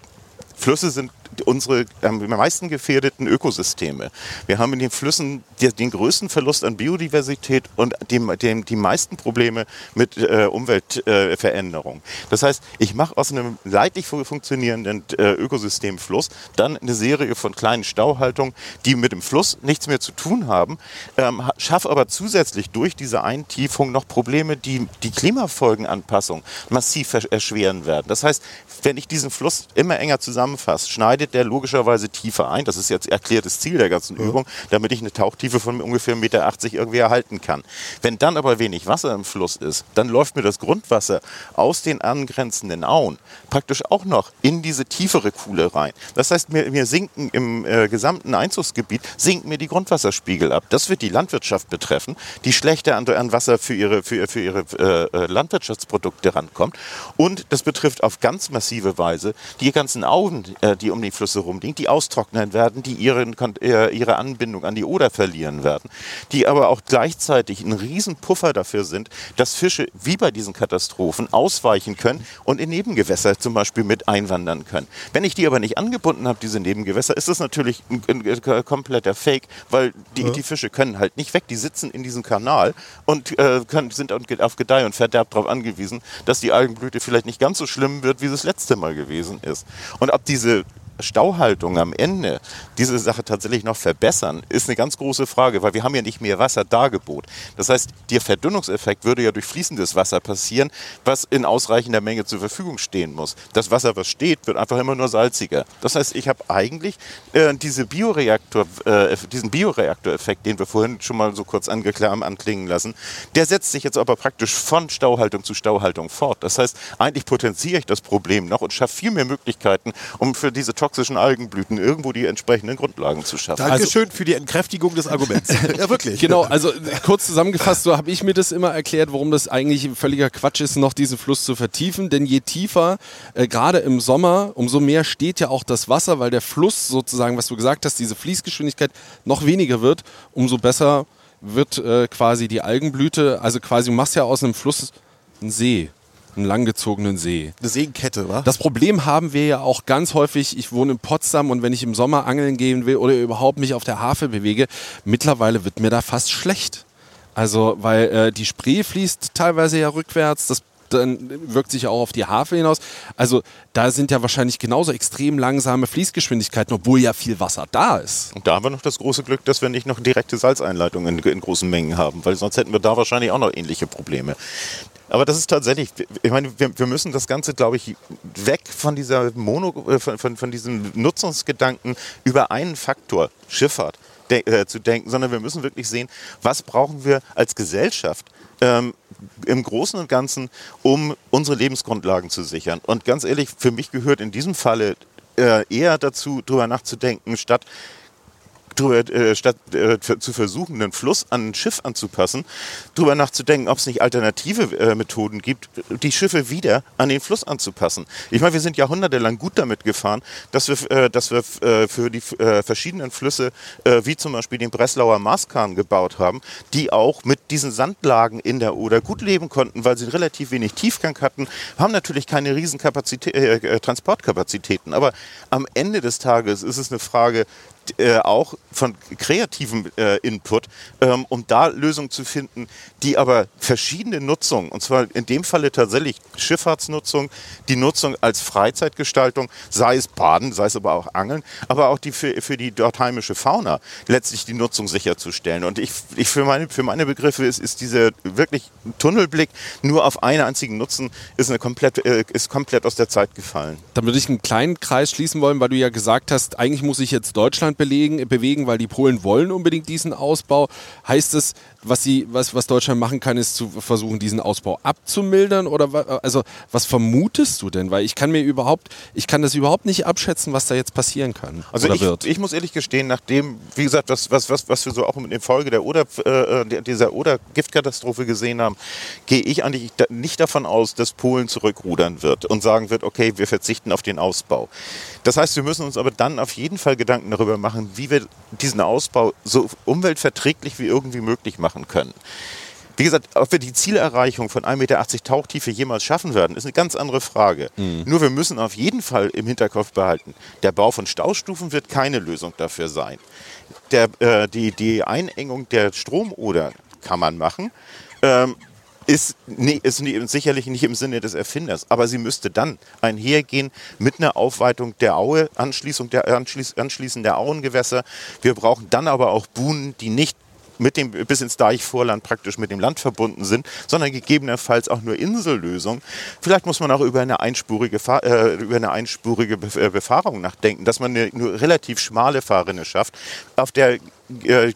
Flüsse sind unsere am meisten gefährdeten Ökosysteme. Wir haben in den Flüssen den größten Verlust an Biodiversität und die meisten Probleme mit äh, Umweltveränderung. Das heißt, ich mache aus einem leidlich funktionierenden äh, Ökosystemfluss dann eine Serie von kleinen Stauhaltungen, die mit dem Fluss nichts mehr zu tun haben, ähm, schaffe aber zusätzlich durch diese Eintiefung noch Probleme, die die Klimafolgenanpassung massiv erschweren werden. Das heißt, wenn ich diesen Fluss immer enger zusammenfasse, schneidet der logischerweise tiefer ein. Das ist jetzt erklärtes Ziel der ganzen ja. Übung, damit ich eine Tauchtiefe von ungefähr 1,80 Meter irgendwie erhalten kann. Wenn dann aber wenig Wasser im Fluss ist, dann läuft mir das Grundwasser aus den angrenzenden Auen praktisch auch noch in diese tiefere Kuhle rein. Das heißt, mir, mir sinken im äh, gesamten Einzugsgebiet, sinken mir die Grundwasserspiegel ab. Das wird die Landwirtschaft betreffen, die schlechter an, an Wasser für ihre, für, für ihre äh, äh Landwirtschaftsprodukte rankommt. Und das betrifft auf ganz massive Weise die ganzen Auen, äh, die um die Flüsse rumliegen, die austrocknen werden, die ihren, äh, ihre Anbindung an die Oder verlieren werden, die aber auch gleichzeitig ein Riesenpuffer dafür sind, dass Fische wie bei diesen Katastrophen ausweichen können und in Nebengewässer zum Beispiel mit einwandern können. Wenn ich die aber nicht angebunden habe, diese Nebengewässer, ist das natürlich ein, ein, ein kompletter Fake, weil die, ja. die, Fische können halt nicht weg, die sitzen in diesem Kanal und äh, können, sind auf Gedeih und Verderb darauf angewiesen, dass die Algenblüte vielleicht nicht ganz so schlimm wird, wie es das letzte Mal gewesen ist. Und ob diese Stauhaltung am Ende diese Sache tatsächlich noch verbessern, ist eine ganz große Frage, weil wir haben ja nicht mehr Wasserdargebot. Das heißt, der Verdünnungseffekt würde ja durch fließendes Wasser passieren, was in ausreichender Menge zur Verfügung stehen muss. Das Wasser, was steht, wird einfach immer nur salziger. Das heißt, ich habe eigentlich äh, diese Bioreaktor, äh, diesen Bioreaktoreffekt, den wir vorhin schon mal so kurz anklingen lassen, der setzt sich jetzt aber praktisch von Stauhaltung zu Stauhaltung fort. Das heißt, eigentlich potenziere ich das Problem noch und schaffe viel mehr Möglichkeiten, um für diese toxischen Algenblüten irgendwo die entsprechenden Grundlagen zu schaffen. Dankeschön also, für die Entkräftigung des Arguments. ja, wirklich. Genau, also kurz zusammengefasst, so habe ich mir das immer erklärt, warum das eigentlich völliger Quatsch ist, noch diesen Fluss zu vertiefen. Denn je tiefer, äh, gerade im Sommer, umso mehr steht ja auch das Wasser, weil der Fluss sozusagen, was du gesagt hast, diese Fließgeschwindigkeit noch weniger wird, umso besser wird äh, quasi die Algenblüte. Also quasi, du machst ja aus einem Fluss einen See einen langgezogenen See. Eine Seenkette, wa? Das Problem haben wir ja auch ganz häufig. Ich wohne in Potsdam und wenn ich im Sommer angeln gehen will oder überhaupt mich auf der Havel bewege, mittlerweile wird mir da fast schlecht. Also, weil äh, die Spree fließt teilweise ja rückwärts, das dann wirkt sich auch auf die Havel hinaus. Also da sind ja wahrscheinlich genauso extrem langsame Fließgeschwindigkeiten, obwohl ja viel Wasser da ist. Und da haben wir noch das große Glück, dass wir nicht noch direkte Salzeinleitungen in, in großen Mengen haben, weil sonst hätten wir da wahrscheinlich auch noch ähnliche Probleme. Aber das ist tatsächlich, ich meine, wir, wir müssen das Ganze, glaube ich, weg von dieser Mono, äh, von, von, von diesem Nutzungsgedanken über einen Faktor, Schifffahrt, de äh, zu denken, sondern wir müssen wirklich sehen, was brauchen wir als Gesellschaft ähm, im Großen und Ganzen, um unsere Lebensgrundlagen zu sichern. Und ganz ehrlich, für mich gehört in diesem Falle äh, eher dazu, darüber nachzudenken, statt drüber, äh, statt äh, zu versuchen, einen Fluss an ein Schiff anzupassen, darüber nachzudenken, ob es nicht alternative äh, Methoden gibt, die Schiffe wieder an den Fluss anzupassen. Ich meine, wir sind jahrhundertelang gut damit gefahren, dass wir, äh, dass wir äh, für die äh, verschiedenen Flüsse, wie zum Beispiel den Breslauer Maßkahn gebaut haben, die auch mit diesen Sandlagen in der Oder gut leben konnten, weil sie relativ wenig Tiefgang hatten, haben natürlich keine riesen Kapazitä Transportkapazitäten. Aber am Ende des Tages ist es eine Frage äh, auch von kreativem äh, Input, ähm, um da Lösungen zu finden, die aber verschiedene Nutzungen, und zwar in dem Falle tatsächlich Schifffahrtsnutzung, die Nutzung als Freizeitgestaltung, sei es Baden, sei es aber auch Angeln, aber auch die für, für die dort heimische Fauna letztlich die Nutzung sicherzustellen. Und ich, ich für, meine, für meine Begriffe ist, ist dieser wirklich Tunnelblick nur auf einen einzigen Nutzen ist, eine komplett, äh, ist komplett aus der Zeit gefallen. Dann würde ich einen kleinen Kreis schließen wollen, weil du ja gesagt hast, eigentlich muss ich jetzt Deutschland belegen, bewegen, weil die Polen wollen unbedingt diesen Ausbau. Heißt es, was, sie, was, was Deutschland machen kann, ist zu versuchen, diesen Ausbau abzumildern? Oder also was vermutest du denn? Weil ich kann mir überhaupt, ich kann das überhaupt nicht abschätzen, was da jetzt passieren kann. Also ich, wird. ich muss ehrlich gestehen, nachdem, wie gesagt, was, was, was, was wir so auch in Folge der Oder, äh, dieser Oder-Giftkatastrophe gesehen haben, gehe ich eigentlich nicht davon aus, dass Polen zurückrudern wird und sagen wird, okay, wir verzichten auf den Ausbau. Das heißt, wir müssen uns aber dann auf jeden Fall Gedanken darüber machen, wie wir diesen Ausbau so umweltverträglich wie irgendwie möglich machen können. Wie gesagt, ob wir die Zielerreichung von 1,80 Meter Tauchtiefe jemals schaffen werden, ist eine ganz andere Frage. Mhm. Nur wir müssen auf jeden Fall im Hinterkopf behalten, der Bau von Staustufen wird keine Lösung dafür sein. Der, äh, die, die Einengung der Stromoder kann man machen. Ähm, ist, nee, ist nie, sicherlich nicht im Sinne des Erfinders, aber sie müsste dann einhergehen mit einer Aufweitung der Aue, Anschließung der, anschließ, Anschließen der Auengewässer. Wir brauchen dann aber auch Buhnen, die nicht mit dem, bis ins Deichvorland praktisch mit dem Land verbunden sind, sondern gegebenenfalls auch nur Insellösung. Vielleicht muss man auch über eine einspurige, äh, über eine einspurige äh, Befahrung nachdenken, dass man eine nur relativ schmale Fahrrinne schafft, auf der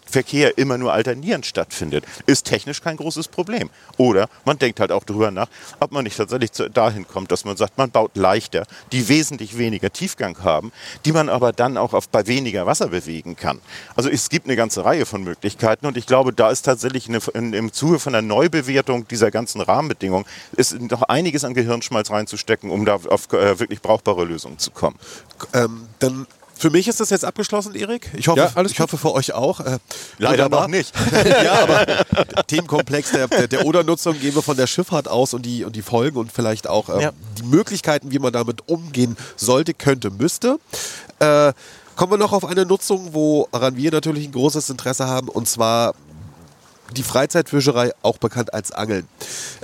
Verkehr immer nur alternierend stattfindet, ist technisch kein großes Problem. Oder man denkt halt auch darüber nach, ob man nicht tatsächlich dahin kommt, dass man sagt, man baut leichter, die wesentlich weniger Tiefgang haben, die man aber dann auch auf, bei weniger Wasser bewegen kann. Also es gibt eine ganze Reihe von Möglichkeiten und ich glaube, da ist tatsächlich eine, in, im Zuge von der Neubewertung dieser ganzen Rahmenbedingungen ist noch einiges an Gehirnschmalz reinzustecken, um da auf äh, wirklich brauchbare Lösungen zu kommen. Ähm, dann für mich ist das jetzt abgeschlossen, Erik. Ich hoffe, ja, ich hoffe für euch auch. Äh, Leider noch nicht. ja, aber Themenkomplex der, der, der Oder-Nutzung gehen wir von der Schifffahrt aus und die, und die Folgen und vielleicht auch ähm, ja. die Möglichkeiten, wie man damit umgehen sollte, könnte, müsste. Äh, kommen wir noch auf eine Nutzung, woran wir natürlich ein großes Interesse haben, und zwar die Freizeitfischerei, auch bekannt als Angeln.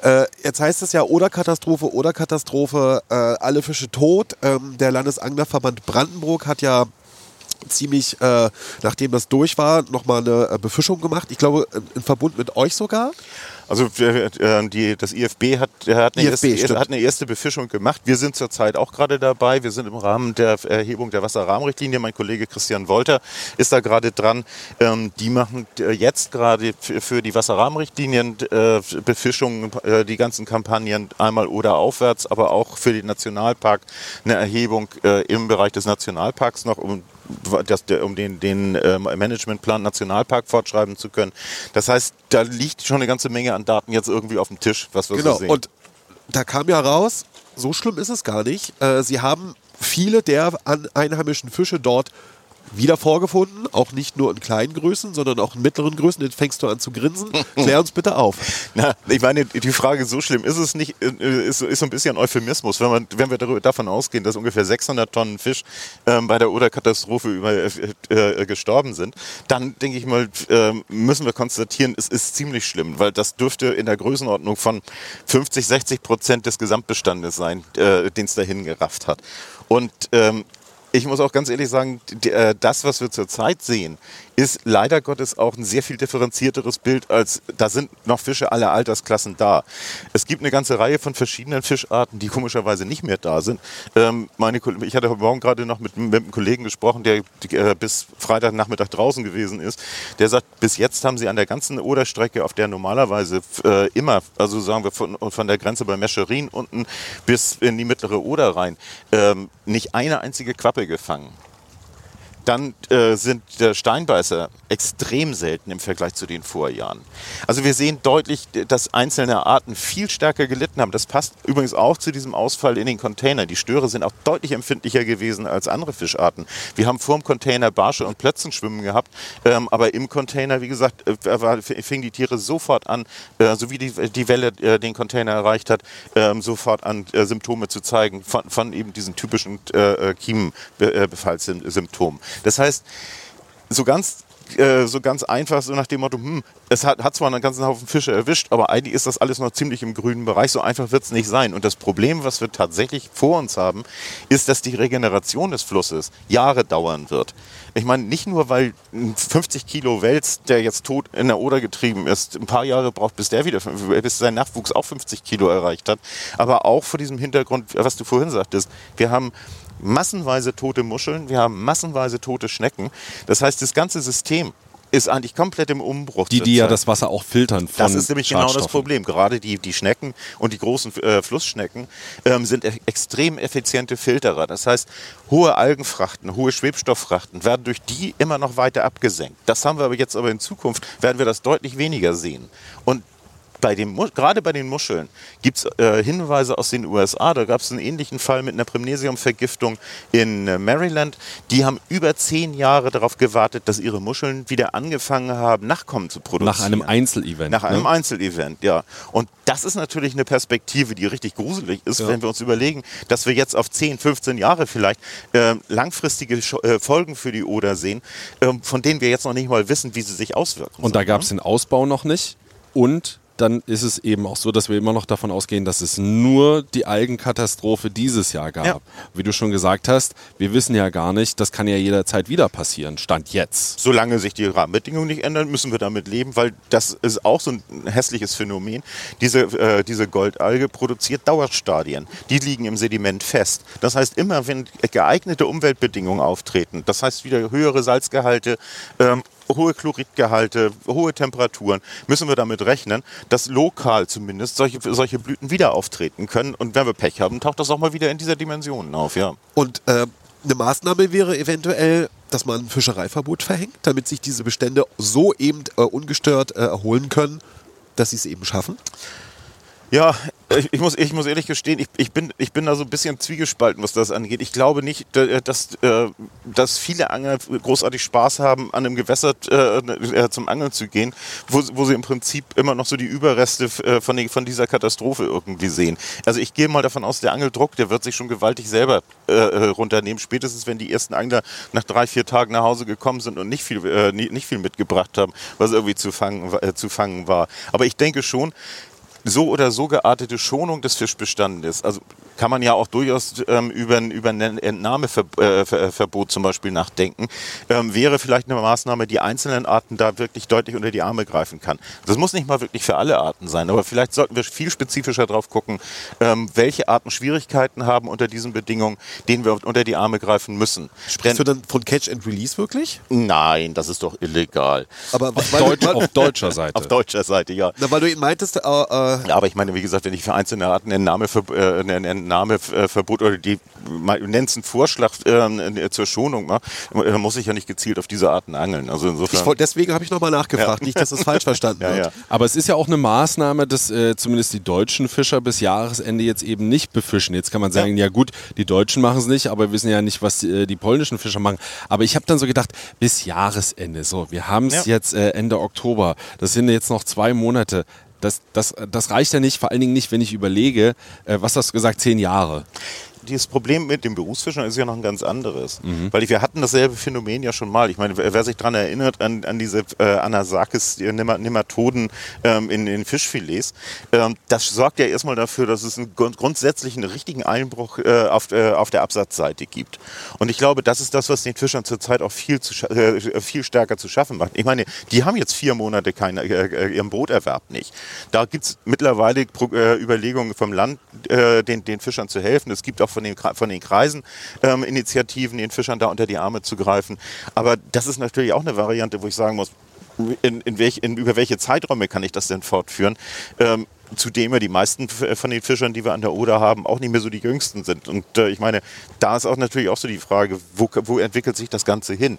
Äh, jetzt heißt es ja Oder-Katastrophe, Oder-Katastrophe, äh, alle Fische tot. Ähm, der Landesanglerverband Brandenburg hat ja ziemlich, äh, nachdem das durch war, nochmal eine äh, Befischung gemacht. Ich glaube, im Verbund mit euch sogar. Also äh, die, das IFB hat, hat, eine IFB, erste, hat, eine erste, Befischung gemacht. Wir sind zurzeit auch gerade dabei. Wir sind im Rahmen der Erhebung der Wasserrahmenrichtlinie. Mein Kollege Christian Wolter ist da gerade dran. Ähm, die machen äh, jetzt gerade für die Wasserrahmenrichtlinien äh, Befischungen, äh, die ganzen Kampagnen einmal oder aufwärts, aber auch für den Nationalpark eine Erhebung im Bereich des Nationalparks noch, um das, um den, den äh, Managementplan Nationalpark fortschreiben zu können. Das heißt, da liegt schon eine ganze Menge an Daten jetzt irgendwie auf dem Tisch, was wir genau. so sehen. Und da kam ja raus, so schlimm ist es gar nicht. Äh, sie haben viele der einheimischen Fische dort wieder vorgefunden, auch nicht nur in kleinen Größen, sondern auch in mittleren Größen. Jetzt fängst du an zu grinsen. Klär uns bitte auf. Na, ich meine, die Frage, so schlimm ist es nicht, äh, ist, ist so ein bisschen Euphemismus. Wenn, man, wenn wir darüber, davon ausgehen, dass ungefähr 600 Tonnen Fisch ähm, bei der Oder-Katastrophe äh, äh, gestorben sind, dann denke ich mal, äh, müssen wir konstatieren, es ist ziemlich schlimm, weil das dürfte in der Größenordnung von 50, 60 Prozent des Gesamtbestandes sein, äh, den es dahin gerafft hat. Und ähm, ich muss auch ganz ehrlich sagen, äh, das, was wir zurzeit sehen, ist leider Gottes auch ein sehr viel differenzierteres Bild, als da sind noch Fische aller Altersklassen da. Es gibt eine ganze Reihe von verschiedenen Fischarten, die komischerweise nicht mehr da sind. Ähm, meine, ich hatte heute Morgen gerade noch mit, mit einem Kollegen gesprochen, der äh, bis Freitagnachmittag draußen gewesen ist. Der sagt, bis jetzt haben sie an der ganzen Oderstrecke, auf der normalerweise äh, immer, also sagen wir von, von der Grenze bei Mescherin unten bis in die mittlere Oder rein, ähm, nicht eine einzige Quappe gefangen. Dann äh, sind der Steinbeißer extrem selten im Vergleich zu den Vorjahren. Also wir sehen deutlich, dass einzelne Arten viel stärker gelitten haben. Das passt übrigens auch zu diesem Ausfall in den Containern. Die Störe sind auch deutlich empfindlicher gewesen als andere Fischarten. Wir haben vor dem Container Barsche und Plötzen schwimmen gehabt, ähm, aber im Container, wie gesagt, äh, fingen die Tiere sofort an, äh, so wie die, die Welle äh, den Container erreicht hat, ähm, sofort an äh, Symptome zu zeigen von, von eben diesen typischen äh, Kiemenbefallssymptomen. Das heißt, so ganz äh, so ganz einfach, so nach dem Motto, hm, es hat, hat zwar einen ganzen Haufen Fische erwischt, aber eigentlich ist das alles noch ziemlich im grünen Bereich. So einfach wird es nicht sein. Und das Problem, was wir tatsächlich vor uns haben, ist, dass die Regeneration des Flusses Jahre dauern wird. Ich meine, nicht nur, weil ein 50 Kilo Wels, der jetzt tot in der Oder getrieben ist, ein paar Jahre braucht, bis der wieder, bis sein Nachwuchs auch 50 Kilo erreicht hat, aber auch vor diesem Hintergrund, was du vorhin sagtest, wir haben massenweise tote Muscheln, wir haben massenweise tote Schnecken. Das heißt, das ganze System ist eigentlich komplett im Umbruch. Die, die ja das Wasser auch filtern. Von das ist nämlich genau das Problem. Gerade die, die Schnecken und die großen äh, Flussschnecken ähm, sind e extrem effiziente Filterer. Das heißt, hohe Algenfrachten, hohe Schwebstofffrachten werden durch die immer noch weiter abgesenkt. Das haben wir aber jetzt aber in Zukunft, werden wir das deutlich weniger sehen. Und bei dem, gerade bei den Muscheln gibt es äh, Hinweise aus den USA. Da gab es einen ähnlichen Fall mit einer Primnesiumvergiftung in äh, Maryland. Die haben über zehn Jahre darauf gewartet, dass ihre Muscheln wieder angefangen haben, Nachkommen zu produzieren. Nach einem Einzelevent. Nach einem ne? Einzelevent, ja. Und das ist natürlich eine Perspektive, die richtig gruselig ist, ja. wenn wir uns überlegen, dass wir jetzt auf 10, 15 Jahre vielleicht äh, langfristige äh, Folgen für die Oder sehen, äh, von denen wir jetzt noch nicht mal wissen, wie sie sich auswirken. Und da gab es den Ausbau noch nicht. Und dann ist es eben auch so, dass wir immer noch davon ausgehen, dass es nur die Algenkatastrophe dieses Jahr gab. Ja. Wie du schon gesagt hast, wir wissen ja gar nicht, das kann ja jederzeit wieder passieren, Stand jetzt. Solange sich die Rahmenbedingungen nicht ändern, müssen wir damit leben, weil das ist auch so ein hässliches Phänomen. Diese, äh, diese Goldalge produziert Dauerstadien. Die liegen im Sediment fest. Das heißt, immer wenn geeignete Umweltbedingungen auftreten, das heißt wieder höhere Salzgehalte ähm, hohe Chloridgehalte, hohe Temperaturen, müssen wir damit rechnen, dass lokal zumindest solche, solche Blüten wieder auftreten können. Und wenn wir Pech haben, taucht das auch mal wieder in dieser Dimension auf. Ja. Und äh, eine Maßnahme wäre eventuell, dass man ein Fischereiverbot verhängt, damit sich diese Bestände so eben äh, ungestört äh, erholen können, dass sie es eben schaffen. Ja, ich, ich, muss, ich muss ehrlich gestehen, ich, ich, bin, ich bin da so ein bisschen zwiegespalten, was das angeht. Ich glaube nicht, dass, äh, dass viele Angler großartig Spaß haben, an einem Gewässer äh, äh, zum Angeln zu gehen, wo, wo sie im Prinzip immer noch so die Überreste von, die, von dieser Katastrophe irgendwie sehen. Also ich gehe mal davon aus, der Angeldruck, der wird sich schon gewaltig selber äh, runternehmen, spätestens wenn die ersten Angler nach drei, vier Tagen nach Hause gekommen sind und nicht viel, äh, nicht viel mitgebracht haben, was irgendwie zu fangen, äh, zu fangen war. Aber ich denke schon, so oder so geartete Schonung des Fischbestandes. Also kann man ja auch durchaus ähm, über, über ein Entnahmeverbot zum Beispiel nachdenken, ähm, wäre vielleicht eine Maßnahme, die einzelnen Arten da wirklich deutlich unter die Arme greifen kann. Das muss nicht mal wirklich für alle Arten sein, aber vielleicht sollten wir viel spezifischer drauf gucken, ähm, welche Arten Schwierigkeiten haben unter diesen Bedingungen, denen wir unter die Arme greifen müssen. Sprichst du dann von Catch and Release wirklich? Nein, das ist doch illegal. Aber auf, Deutsch, auf deutscher Seite. Auf deutscher Seite, ja. Na, weil du eben meintest, äh, äh ja, aber ich meine, wie gesagt, wenn ich für einzelne Arten Entnahmeverbot äh, Entnahmeverbot oder die nennt es einen Vorschlag äh, zur Schonung dann muss ich ja nicht gezielt auf diese Arten angeln. Also insofern. Ich, deswegen habe ich nochmal nachgefragt, ja. nicht, dass es falsch verstanden ja, wird. Ja. Aber es ist ja auch eine Maßnahme, dass äh, zumindest die deutschen Fischer bis Jahresende jetzt eben nicht befischen. Jetzt kann man sagen, ja, gut, die Deutschen machen es nicht, aber wir wissen ja nicht, was die, äh, die polnischen Fischer machen. Aber ich habe dann so gedacht, bis Jahresende, so, wir haben es jetzt äh, Ende Oktober, das sind jetzt noch zwei Monate das, das, das reicht ja nicht, vor allen Dingen nicht, wenn ich überlege, äh, was hast du gesagt, zehn Jahre dieses Problem mit dem Berufsfischern ist ja noch ein ganz anderes. Mhm. Weil wir hatten dasselbe Phänomen ja schon mal. Ich meine, wer sich daran erinnert, an, an diese äh, Anasakis-Nematoden ähm, in den Fischfilets, ähm, das sorgt ja erstmal dafür, dass es einen grundsätzlichen richtigen Einbruch äh, auf, äh, auf der Absatzseite gibt. Und ich glaube, das ist das, was den Fischern zurzeit auch viel, zu, äh, viel stärker zu schaffen macht. Ich meine, die haben jetzt vier Monate keine, äh, äh, ihren Broterwerb nicht. Da gibt es mittlerweile Überlegungen vom Land, den, den Fischern zu helfen. Es gibt auch von den, von den Kreisen ähm, Initiativen, den Fischern da unter die Arme zu greifen. Aber das ist natürlich auch eine Variante, wo ich sagen muss, in, in welch, in, über welche Zeiträume kann ich das denn fortführen? Ähm, zudem ja die meisten von den Fischern, die wir an der Oder haben, auch nicht mehr so die jüngsten sind. Und äh, ich meine, da ist auch natürlich auch so die Frage, wo, wo entwickelt sich das Ganze hin?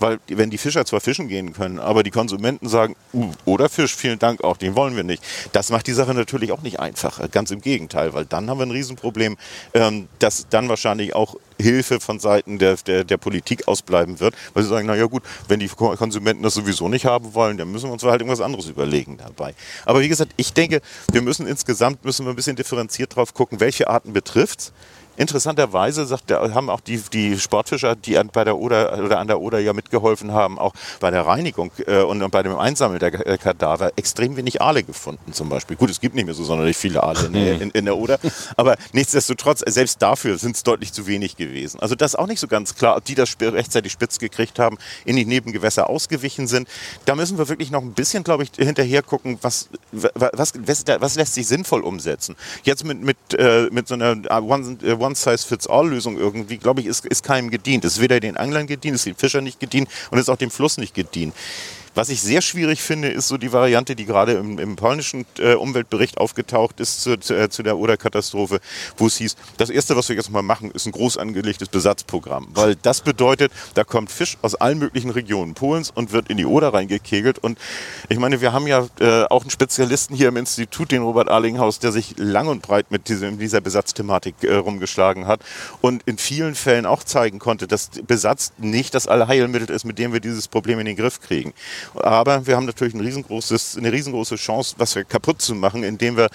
Weil wenn die Fischer zwar fischen gehen können, aber die Konsumenten sagen, uh, oder Fisch, vielen Dank auch, den wollen wir nicht. Das macht die Sache natürlich auch nicht einfacher. Ganz im Gegenteil, weil dann haben wir ein Riesenproblem, ähm, dass dann wahrscheinlich auch Hilfe von Seiten der, der, der Politik ausbleiben wird, weil sie sagen, naja gut, wenn die Konsumenten das sowieso nicht haben wollen, dann müssen wir uns halt irgendwas anderes überlegen dabei. Aber wie gesagt, ich denke, wir müssen insgesamt müssen wir ein bisschen differenziert drauf gucken, welche Arten betrifft es Interessanterweise sagt haben auch die, die Sportfischer, die an, bei der Oder oder an der Oder ja mitgeholfen haben, auch bei der Reinigung äh, und, und, bei dem Einsammeln der äh, Kadaver extrem wenig Aale gefunden zum Beispiel. Gut, es gibt nicht mehr so sonderlich viele Aale in, in, in der Oder, aber nichtsdestotrotz, selbst dafür sind es deutlich zu wenig gewesen. Also das ist auch nicht so ganz klar, ob die das rechtzeitig spitz gekriegt haben, in die Nebengewässer ausgewichen sind. Da müssen wir wirklich noch ein bisschen, glaube ich, hinterher gucken, was, was, was, was lässt sich sinnvoll umsetzen. Jetzt mit, mit, äh, mit so einer One, One One-Size-Fits-All-Lösung irgendwie, glaube ich, ist, ist keinem gedient. Es ist weder den Anglern gedient, es ist den Fischern nicht gedient und es ist auch dem Fluss nicht gedient. Was ich sehr schwierig finde, ist so die Variante, die gerade im, im polnischen äh, Umweltbericht aufgetaucht ist zu, zu, äh, zu der Oder-Katastrophe, wo es hieß, das Erste, was wir jetzt mal machen, ist ein groß angelegtes Besatzprogramm. Weil das bedeutet, da kommt Fisch aus allen möglichen Regionen Polens und wird in die Oder reingekegelt. Und ich meine, wir haben ja äh, auch einen Spezialisten hier im Institut, den Robert Arlinghaus, der sich lang und breit mit diesem, dieser Besatzthematik äh, rumgeschlagen hat und in vielen Fällen auch zeigen konnte, dass Besatz nicht das Allheilmittel ist, mit dem wir dieses Problem in den Griff kriegen. Aber wir haben natürlich ein riesengroßes, eine riesengroße Chance, was wir kaputt zu machen, indem wir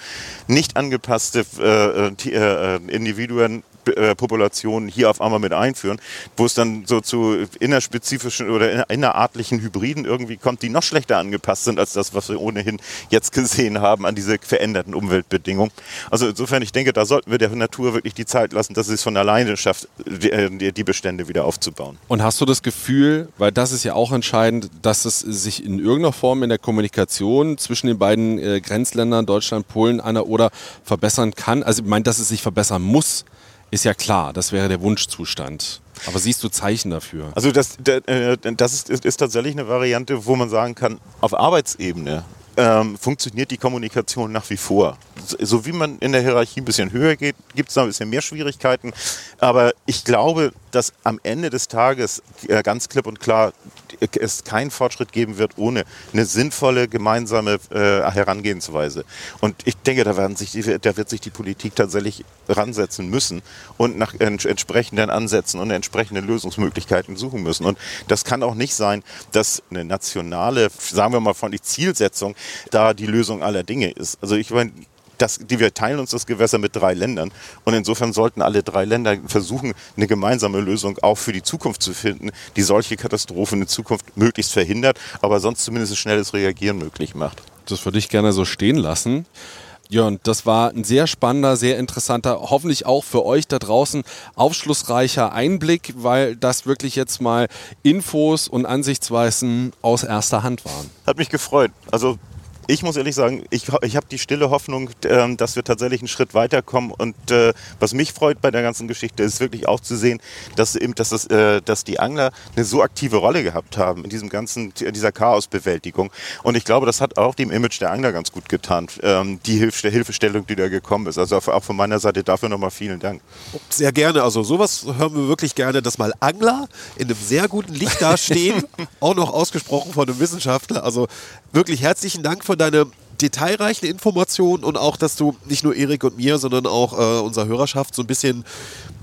nicht angepasste äh, äh, Individuen äh, Populationen hier auf einmal mit einführen, wo es dann so zu innerspezifischen oder innerartlichen Hybriden irgendwie kommt, die noch schlechter angepasst sind als das, was wir ohnehin jetzt gesehen haben an diese veränderten Umweltbedingungen. Also insofern, ich denke, da sollten wir der Natur wirklich die Zeit lassen, dass sie es von alleine schafft, die, äh, die Bestände wieder aufzubauen. Und hast du das Gefühl, weil das ist ja auch entscheidend, dass es sich in irgendeiner Form in der Kommunikation zwischen den beiden äh, Grenzländern Deutschland, Polen der Oder verbessern kann? Also ich meine, dass es sich verbessern muss, ist ja klar, das wäre der Wunschzustand. Aber siehst du Zeichen dafür? Also das, äh, das ist, ist, ist tatsächlich eine Variante, wo man sagen kann, auf Arbeitsebene ähm, funktioniert die Kommunikation nach wie vor. So wie man in der Hierarchie ein bisschen höher geht, gibt es da ein bisschen mehr Schwierigkeiten. Aber ich glaube, dass am Ende des Tages äh, ganz klipp und klar es keinen Fortschritt geben wird ohne eine sinnvolle gemeinsame äh, Herangehensweise. Und ich denke, da, werden sich die, da wird sich die Politik tatsächlich ransetzen müssen und nach ents entsprechenden Ansätzen und entsprechenden Lösungsmöglichkeiten suchen müssen. Und das kann auch nicht sein, dass eine nationale, sagen wir mal von die Zielsetzung da die Lösung aller Dinge ist. Also ich meine, das, die wir teilen uns das Gewässer mit drei Ländern. Und insofern sollten alle drei Länder versuchen, eine gemeinsame Lösung auch für die Zukunft zu finden, die solche Katastrophen in Zukunft möglichst verhindert, aber sonst zumindest ein schnelles Reagieren möglich macht. Das würde ich gerne so stehen lassen. Jörn, das war ein sehr spannender, sehr interessanter, hoffentlich auch für euch da draußen aufschlussreicher Einblick, weil das wirklich jetzt mal Infos und Ansichtsweisen aus erster Hand waren. Hat mich gefreut. Also ich muss ehrlich sagen, ich, ich habe die stille Hoffnung, äh, dass wir tatsächlich einen Schritt weiterkommen. Und äh, was mich freut bei der ganzen Geschichte, ist wirklich auch zu sehen, dass, eben, dass, das, äh, dass die Angler eine so aktive Rolle gehabt haben in diesem ganzen, in dieser Chaosbewältigung. Und ich glaube, das hat auch dem Image der Angler ganz gut getan, ähm, die Hilf Hilfestellung, die da gekommen ist. Also auch von meiner Seite dafür nochmal vielen Dank. Sehr gerne. Also sowas hören wir wirklich gerne, dass mal Angler in einem sehr guten Licht dastehen, auch noch ausgesprochen von einem Wissenschaftler. Also wirklich herzlichen Dank für deine detailreichen Informationen und auch, dass du nicht nur Erik und mir, sondern auch äh, unserer Hörerschaft so ein bisschen,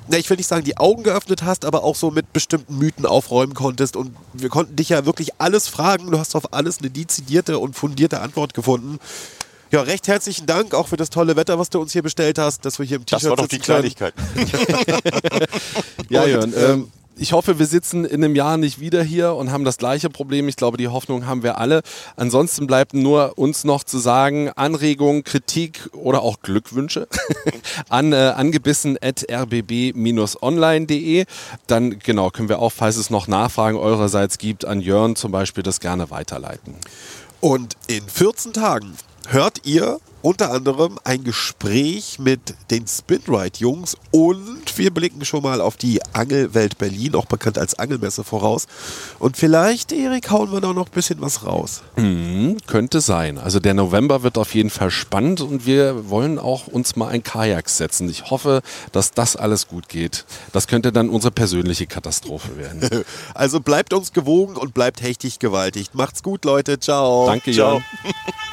na, ich will nicht sagen, die Augen geöffnet hast, aber auch so mit bestimmten Mythen aufräumen konntest. Und wir konnten dich ja wirklich alles fragen. Du hast auf alles eine dezidierte und fundierte Antwort gefunden. Ja, recht herzlichen Dank auch für das tolle Wetter, was du uns hier bestellt hast, dass wir hier im T-Shirt Das war doch die Kleinigkeit. ja, Jörn. Ähm, ich hoffe, wir sitzen in einem Jahr nicht wieder hier und haben das gleiche Problem. Ich glaube, die Hoffnung haben wir alle. Ansonsten bleibt nur uns noch zu sagen, Anregungen, Kritik oder auch Glückwünsche an äh, angebissen.rbb-online.de. Dann genau können wir auch, falls es noch Nachfragen eurerseits gibt, an Jörn zum Beispiel das gerne weiterleiten. Und in 14 Tagen hört ihr unter anderem ein Gespräch mit den Spinride-Jungs und wir blicken schon mal auf die Angelwelt Berlin, auch bekannt als Angelmesse, voraus. Und vielleicht, Erik, hauen wir da noch ein bisschen was raus. Mhm, könnte sein. Also der November wird auf jeden Fall spannend und wir wollen auch uns mal ein Kajak setzen. Ich hoffe, dass das alles gut geht. Das könnte dann unsere persönliche Katastrophe werden. Also bleibt uns gewogen und bleibt hechtig gewaltig. Macht's gut, Leute. Ciao. Danke, Ciao. Jan.